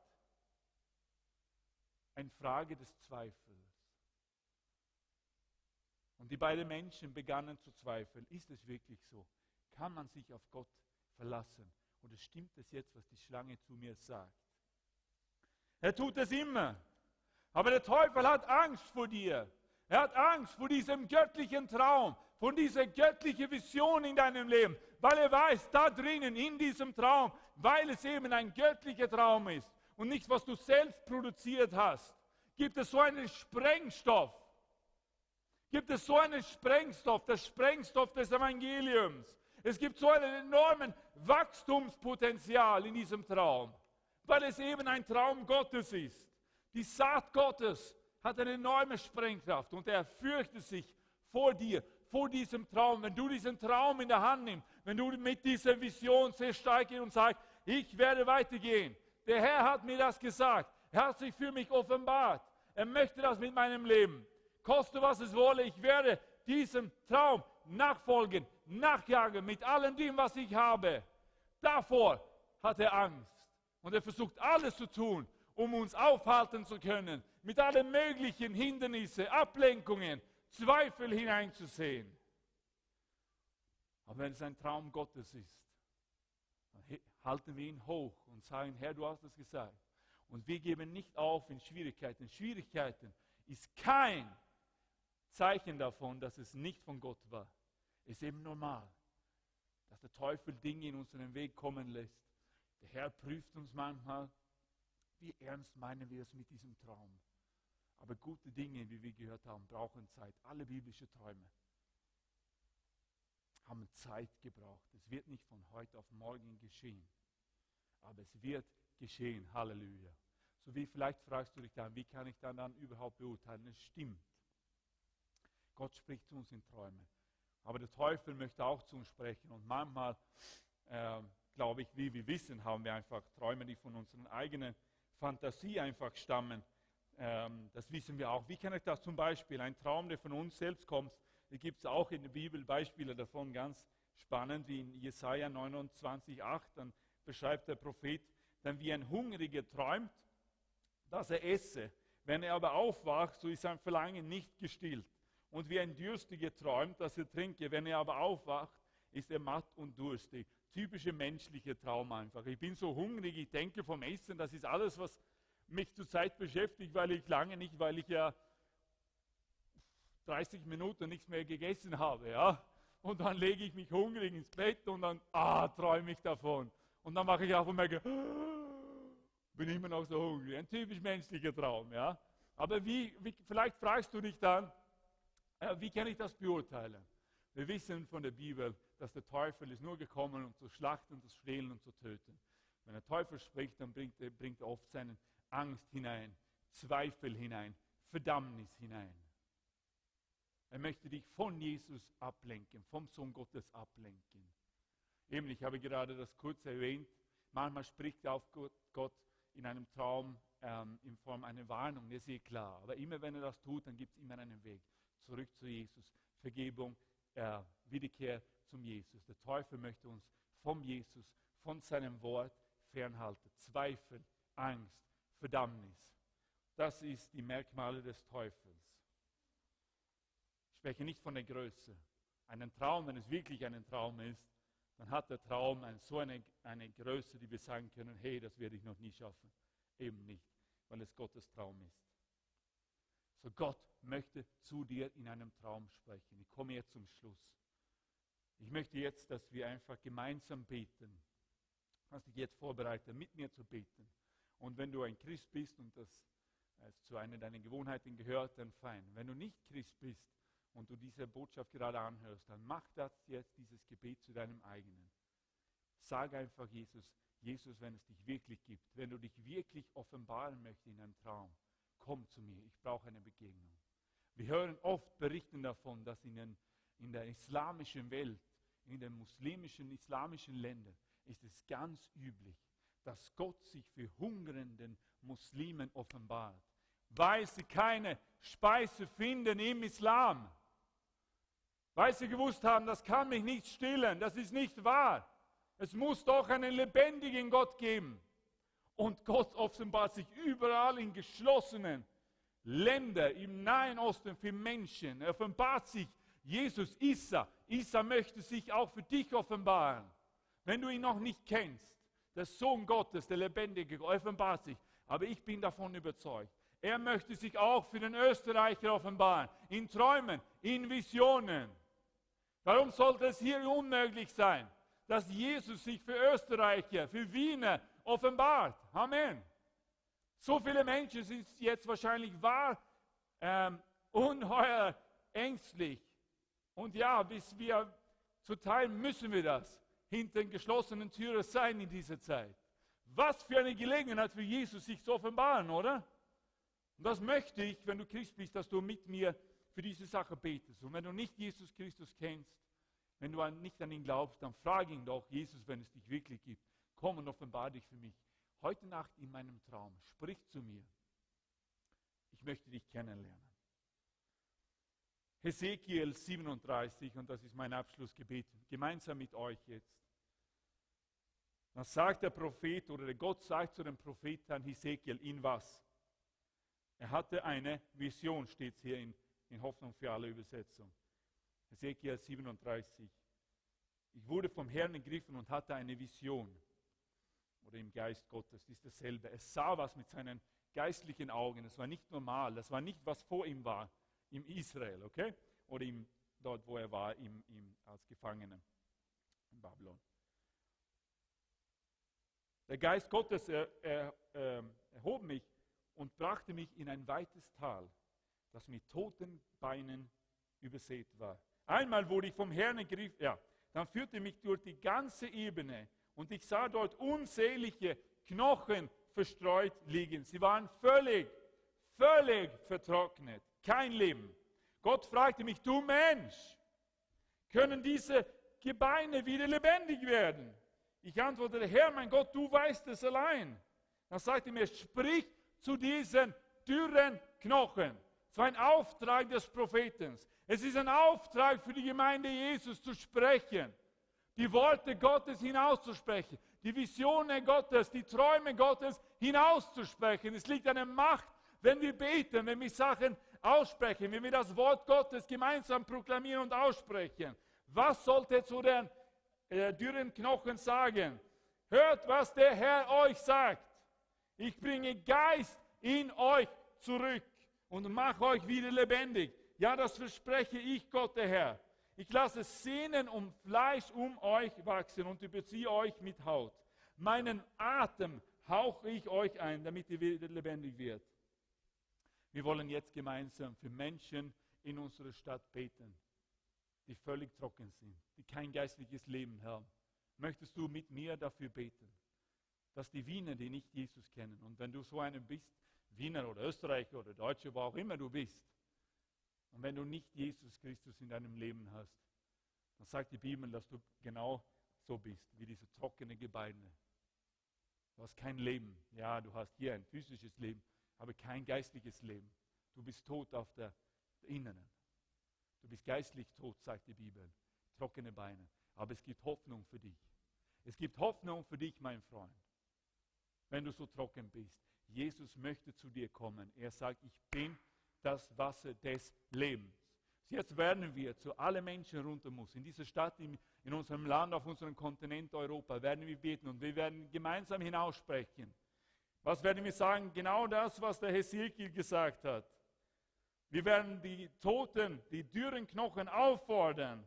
Eine Frage des Zweifels. Und die beiden Menschen begannen zu zweifeln. Ist es wirklich so? Kann man sich auf Gott verlassen? Oder stimmt es jetzt, was die Schlange zu mir sagt? Er tut es immer. Aber der Teufel hat Angst vor dir. Er hat Angst vor diesem göttlichen Traum, von dieser göttlichen Vision in deinem Leben, weil er weiß, da drinnen in diesem Traum, weil es eben ein göttlicher Traum ist und nicht, was du selbst produziert hast, gibt es so einen Sprengstoff. Gibt es so einen Sprengstoff, das Sprengstoff des Evangeliums. Es gibt so einen enormen Wachstumspotenzial in diesem Traum, weil es eben ein Traum Gottes ist. Die Saat Gottes hat eine enorme Sprengkraft und er fürchtet sich vor dir, vor diesem Traum. Wenn du diesen Traum in der Hand nimmst, wenn du mit dieser Vision sehr stark gehst und sagst, ich werde weitergehen. Der Herr hat mir das gesagt. Er hat sich für mich offenbart. Er möchte das mit meinem Leben. Koste was es wolle, ich werde diesem Traum nachfolgen, nachjagen mit allem dem, was ich habe. Davor hat er Angst. Und er versucht alles zu tun, um uns aufhalten zu können, mit allen möglichen Hindernissen, Ablenkungen, Zweifel hineinzusehen. Aber wenn es ein Traum Gottes ist, dann halten wir ihn hoch und sagen, Herr, du hast es gesagt. Und wir geben nicht auf in Schwierigkeiten. Schwierigkeiten ist kein Zeichen davon, dass es nicht von Gott war. Es ist eben normal, dass der Teufel Dinge in unseren Weg kommen lässt. Der Herr prüft uns manchmal, wie ernst meinen wir es mit diesem Traum. Aber gute Dinge, wie wir gehört haben, brauchen Zeit. Alle biblischen Träume haben Zeit gebraucht. Es wird nicht von heute auf morgen geschehen. Aber es wird geschehen. Halleluja. So wie vielleicht fragst du dich dann, wie kann ich dann, dann überhaupt beurteilen? Es stimmt. Gott spricht zu uns in Träumen. Aber der Teufel möchte auch zu uns sprechen. Und manchmal, äh, glaube ich, wie wir wissen, haben wir einfach Träume, die von unserer eigenen Fantasie einfach stammen. Ähm, das wissen wir auch. Wie kann ich das zum Beispiel? Ein Traum, der von uns selbst kommt, da gibt es auch in der Bibel Beispiele davon, ganz spannend, wie in Jesaja 29,8. Dann beschreibt der Prophet, dann wie ein Hungriger träumt, dass er esse. Wenn er aber aufwacht, so ist sein Verlangen nicht gestillt. Und wie ein Dürstiger träumt, dass er trinke. Wenn er aber aufwacht, ist er matt und durstig. Typischer menschlicher Traum einfach. Ich bin so hungrig, ich denke vom Essen, das ist alles, was mich zurzeit beschäftigt, weil ich lange nicht, weil ich ja 30 Minuten nichts mehr gegessen habe. Ja? Und dann lege ich mich hungrig ins Bett und dann ah, träume ich davon. Und dann mache ich auf und merke, [gasps] bin immer noch so hungrig. Ein typisch menschlicher Traum. Ja? Aber wie, wie, vielleicht fragst du dich dann, äh, wie kann ich das beurteilen? Wir wissen von der Bibel, dass der Teufel ist nur gekommen, um zu schlachten, zu stehlen und zu töten. Wenn der Teufel spricht, dann bringt er, bringt er oft seine Angst hinein, Zweifel hinein, Verdammnis hinein. Er möchte dich von Jesus ablenken, vom Sohn Gottes ablenken. Eben, ich habe gerade das kurz erwähnt. Manchmal spricht auch Gott in einem Traum ähm, in Form einer Warnung, das ist eh klar. Aber immer wenn er das tut, dann gibt es immer einen Weg zurück zu Jesus. Vergebung, äh, Wiederkehr zum Jesus. Der Teufel möchte uns vom Jesus, von seinem Wort fernhalten. Zweifel, Angst, Verdammnis. Das ist die Merkmale des Teufels. Ich spreche nicht von der Größe. Einen Traum, wenn es wirklich ein Traum ist, dann hat der Traum so eine, eine Größe, die wir sagen können, hey, das werde ich noch nie schaffen. Eben nicht, weil es Gottes Traum ist. So Gott möchte zu dir in einem Traum sprechen. Ich komme jetzt zum Schluss. Ich möchte jetzt, dass wir einfach gemeinsam beten. Hast dich jetzt vorbereitet, mit mir zu beten. Und wenn du ein Christ bist und das zu einer deiner Gewohnheiten gehört, dann fein. Wenn du nicht Christ bist und du diese Botschaft gerade anhörst, dann mach das jetzt, dieses Gebet zu deinem eigenen. Sag einfach Jesus, Jesus, wenn es dich wirklich gibt, wenn du dich wirklich offenbaren möchtest in einem Traum, komm zu mir, ich brauche eine Begegnung. Wir hören oft Berichten davon, dass in, den, in der islamischen Welt, in den muslimischen, islamischen Ländern, ist es ganz üblich, dass Gott sich für hungernden Muslimen offenbart, weil sie keine Speise finden im Islam. Weil sie gewusst haben, das kann mich nicht stillen, das ist nicht wahr. Es muss doch einen lebendigen Gott geben. Und Gott offenbart sich überall in geschlossenen Ländern im Nahen Osten für Menschen. Er offenbart sich. Jesus Isa. Isa möchte sich auch für dich offenbaren. Wenn du ihn noch nicht kennst, der Sohn Gottes, der lebendige offenbart sich. Aber ich bin davon überzeugt. Er möchte sich auch für den Österreicher offenbaren. In Träumen, in Visionen. Warum sollte es hier unmöglich sein, dass Jesus sich für Österreicher, für Wiener offenbart. Amen. So viele Menschen sind jetzt wahrscheinlich wahr ähm, ungeheuer ängstlich. Und ja, bis wir zu teilen müssen wir das hinter den geschlossenen Türen sein in dieser Zeit. Was für eine Gelegenheit für Jesus, sich zu offenbaren, oder? Und das möchte ich, wenn du Christ bist, dass du mit mir für diese Sache betest. Und wenn du nicht Jesus Christus kennst, wenn du nicht an ihn glaubst, dann frage ihn doch, Jesus, wenn es dich wirklich gibt, komm und offenbar dich für mich. Heute Nacht in meinem Traum, sprich zu mir. Ich möchte dich kennenlernen. Hesekiel 37, und das ist mein Abschlussgebet, gemeinsam mit euch jetzt. Dann sagt der Prophet oder der Gott sagt zu dem Propheten Hesekiel, in was? Er hatte eine Vision, steht es hier in, in Hoffnung für alle Übersetzungen. Hesekiel 37. Ich wurde vom Herrn gegriffen und hatte eine Vision oder im Geist Gottes, ist dasselbe. Es sah was mit seinen geistlichen Augen. Es war nicht normal. Das war nicht, was vor ihm war, im Israel, okay? Oder im, dort, wo er war, im, im, als Gefangener in Babylon. Der Geist Gottes er, er, er, erhob mich und brachte mich in ein weites Tal, das mit toten Beinen übersät war. Einmal wurde ich vom Herrn ergriffen, ja, dann führte mich durch die ganze Ebene und ich sah dort unzählige Knochen verstreut liegen. Sie waren völlig, völlig vertrocknet. Kein Leben. Gott fragte mich, du Mensch, können diese Gebeine wieder lebendig werden? Ich antwortete, Herr, mein Gott, du weißt es allein. Dann sagte er mir, sprich zu diesen dürren Knochen. Es war ein Auftrag des Propheten. Es ist ein Auftrag für die Gemeinde Jesus zu sprechen die Worte Gottes hinauszusprechen, die Visionen Gottes, die Träume Gottes hinauszusprechen. Es liegt eine Macht, wenn wir beten, wenn wir Sachen aussprechen, wenn wir das Wort Gottes gemeinsam proklamieren und aussprechen. Was sollte zu den äh, dürren Knochen sagen? Hört, was der Herr euch sagt. Ich bringe Geist in euch zurück und mache euch wieder lebendig. Ja, das verspreche ich Gott, der Herr. Ich lasse Sehnen und Fleisch um euch wachsen und überziehe euch mit Haut. Meinen Atem hauche ich euch ein, damit ihr wieder lebendig wird. Wir wollen jetzt gemeinsam für Menschen in unserer Stadt beten, die völlig trocken sind, die kein geistliches Leben haben. Möchtest du mit mir dafür beten, dass die Wiener, die nicht Jesus kennen, und wenn du so einer bist, Wiener oder Österreicher oder Deutscher, wo auch immer du bist, und wenn du nicht Jesus Christus in deinem Leben hast, dann sagt die Bibel, dass du genau so bist, wie diese trockene Gebeine. Du hast kein Leben. Ja, du hast hier ein physisches Leben, aber kein geistliches Leben. Du bist tot auf der, der. Du bist geistlich tot, sagt die Bibel. Trockene Beine. Aber es gibt Hoffnung für dich. Es gibt Hoffnung für dich, mein Freund. Wenn du so trocken bist. Jesus möchte zu dir kommen. Er sagt, ich bin das Wasser des Lebens. Jetzt werden wir zu allen Menschen runter muss, in dieser Stadt, in, in unserem Land, auf unserem Kontinent Europa, werden wir beten und wir werden gemeinsam hinaussprechen. Was werden wir sagen? Genau das, was der Hesekiel gesagt hat. Wir werden die Toten, die dürren Knochen auffordern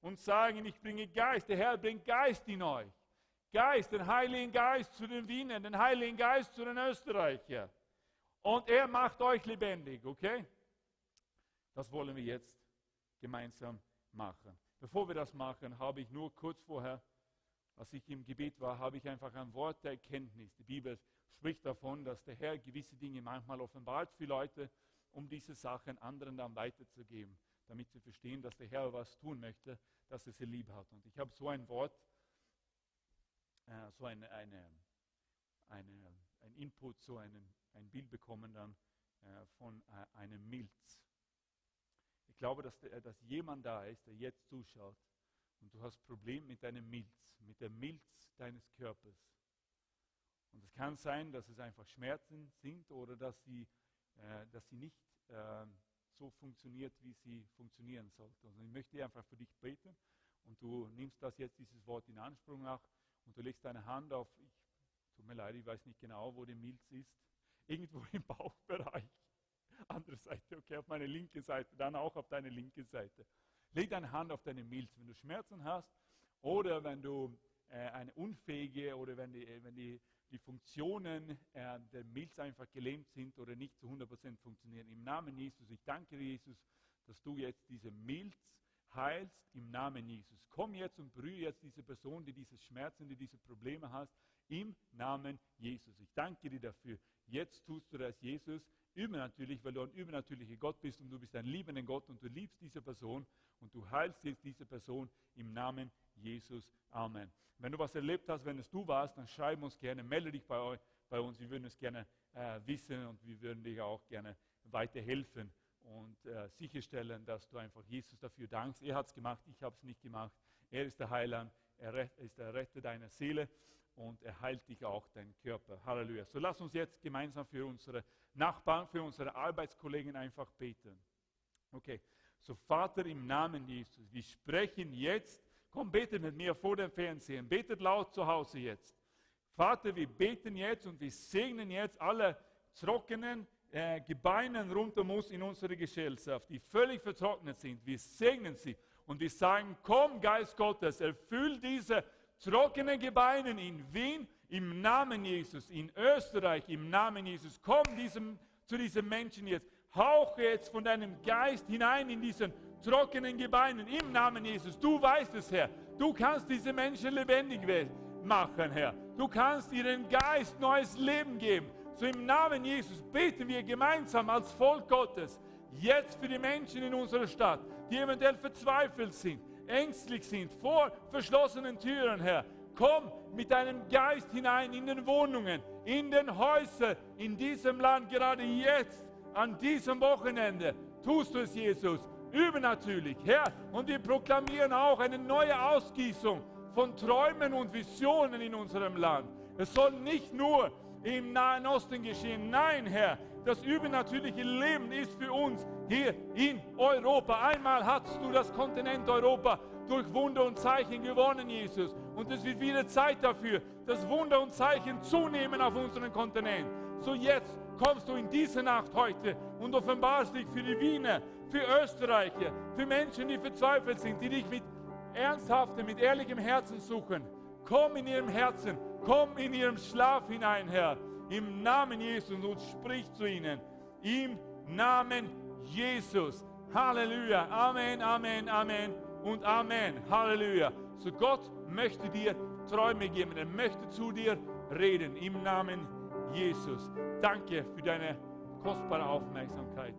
und sagen, ich bringe Geist, der Herr bringt Geist in euch. Geist, den Heiligen Geist zu den Wienern, den Heiligen Geist zu den Österreichern. Und er macht euch lebendig, okay? Das wollen wir jetzt gemeinsam machen. Bevor wir das machen, habe ich nur kurz vorher, als ich im Gebet war, habe ich einfach ein Wort der Erkenntnis. Die Bibel spricht davon, dass der Herr gewisse Dinge manchmal offenbart für Leute, um diese Sachen anderen dann weiterzugeben, damit sie verstehen, dass der Herr was tun möchte, dass er sie lieb hat. Und ich habe so ein Wort, äh, so eine, eine, eine, ein Input, so einen, ein Bild bekommen dann äh, von äh, einem Milz. Ich glaube, dass, der, dass jemand da ist, der jetzt zuschaut und du hast Problem mit deinem Milz, mit der Milz deines Körpers. Und es kann sein, dass es einfach Schmerzen sind oder dass sie, äh, dass sie nicht äh, so funktioniert, wie sie funktionieren sollte. Und ich möchte einfach für dich beten und du nimmst das jetzt, dieses Wort in Anspruch nach und du legst deine Hand auf, ich, tut mir leid, ich weiß nicht genau, wo die Milz ist, irgendwo im Bauchbereich [laughs] andere Seite, okay, auf meine linke Seite, dann auch auf deine linke Seite. Leg deine Hand auf deine Milz, wenn du Schmerzen hast oder wenn du äh, eine unfähige oder wenn die, äh, wenn die, die Funktionen äh, der Milz einfach gelähmt sind oder nicht zu 100% funktionieren. Im Namen Jesus, ich danke dir, Jesus, dass du jetzt diese Milz heilst im Namen Jesus. Komm jetzt und berühre jetzt diese Person, die diese Schmerzen, die diese Probleme hast, im Namen Jesus. Ich danke dir dafür. Jetzt tust du das, Jesus übernatürlich, weil du ein übernatürlicher Gott bist und du bist ein liebender Gott und du liebst diese Person und du heilst jetzt diese Person im Namen Jesus. Amen. Wenn du was erlebt hast, wenn es du warst, dann schreib uns gerne, melde dich bei, bei uns. Wir würden es gerne äh, wissen und wir würden dir auch gerne weiterhelfen und äh, sicherstellen, dass du einfach Jesus dafür dankst. Er hat es gemacht, ich habe es nicht gemacht. Er ist der Heiland, er ist der Retter deiner Seele und er heilt dich auch, deinen Körper. Halleluja. So lass uns jetzt gemeinsam für unsere Nachbarn, für unsere Arbeitskollegen einfach beten. Okay, so Vater im Namen Jesus, wir sprechen jetzt, komm, betet mit mir vor dem Fernsehen, betet laut zu Hause jetzt. Vater, wir beten jetzt und wir segnen jetzt alle trockenen äh, Gebeinen rund um uns in unserer Gesellschaft, die völlig vertrocknet sind. Wir segnen sie und wir sagen, komm Geist Gottes, erfüll diese trockenen Gebeinen in Wien im Namen Jesus, in Österreich im Namen Jesus. Komm diesem, zu diesen Menschen jetzt. Hauche jetzt von deinem Geist hinein in diesen trockenen Gebeinen im Namen Jesus. Du weißt es, Herr. Du kannst diese Menschen lebendig machen, Herr. Du kannst ihren Geist neues Leben geben. So im Namen Jesus beten wir gemeinsam als Volk Gottes jetzt für die Menschen in unserer Stadt, die eventuell verzweifelt sind, ängstlich sind, vor verschlossenen Türen, Herr. Komm mit deinem Geist hinein in den Wohnungen, in den Häusern, in diesem Land, gerade jetzt, an diesem Wochenende. Tust du es, Jesus, übernatürlich, Herr. Und wir proklamieren auch eine neue Ausgießung von Träumen und Visionen in unserem Land. Es soll nicht nur im Nahen Osten geschehen. Nein, Herr, das übernatürliche Leben ist für uns hier in Europa. Einmal hast du das Kontinent Europa durch Wunder und Zeichen gewonnen, Jesus. Und es wird wieder Zeit dafür, dass Wunder und Zeichen zunehmen auf unserem Kontinent. So jetzt kommst du in diese Nacht heute und offenbarst dich für die Wiener, für Österreicher, für Menschen, die verzweifelt sind, die dich mit ernsthaftem, mit ehrlichem Herzen suchen. Komm in ihrem Herzen, komm in ihrem Schlaf hinein, Herr, im Namen Jesus und sprich zu ihnen. Im Namen Jesus. Halleluja. Amen, Amen, Amen und Amen. Halleluja. So Gott möchte dir Träume geben. Er möchte zu dir reden im Namen Jesus. Danke für deine kostbare Aufmerksamkeit.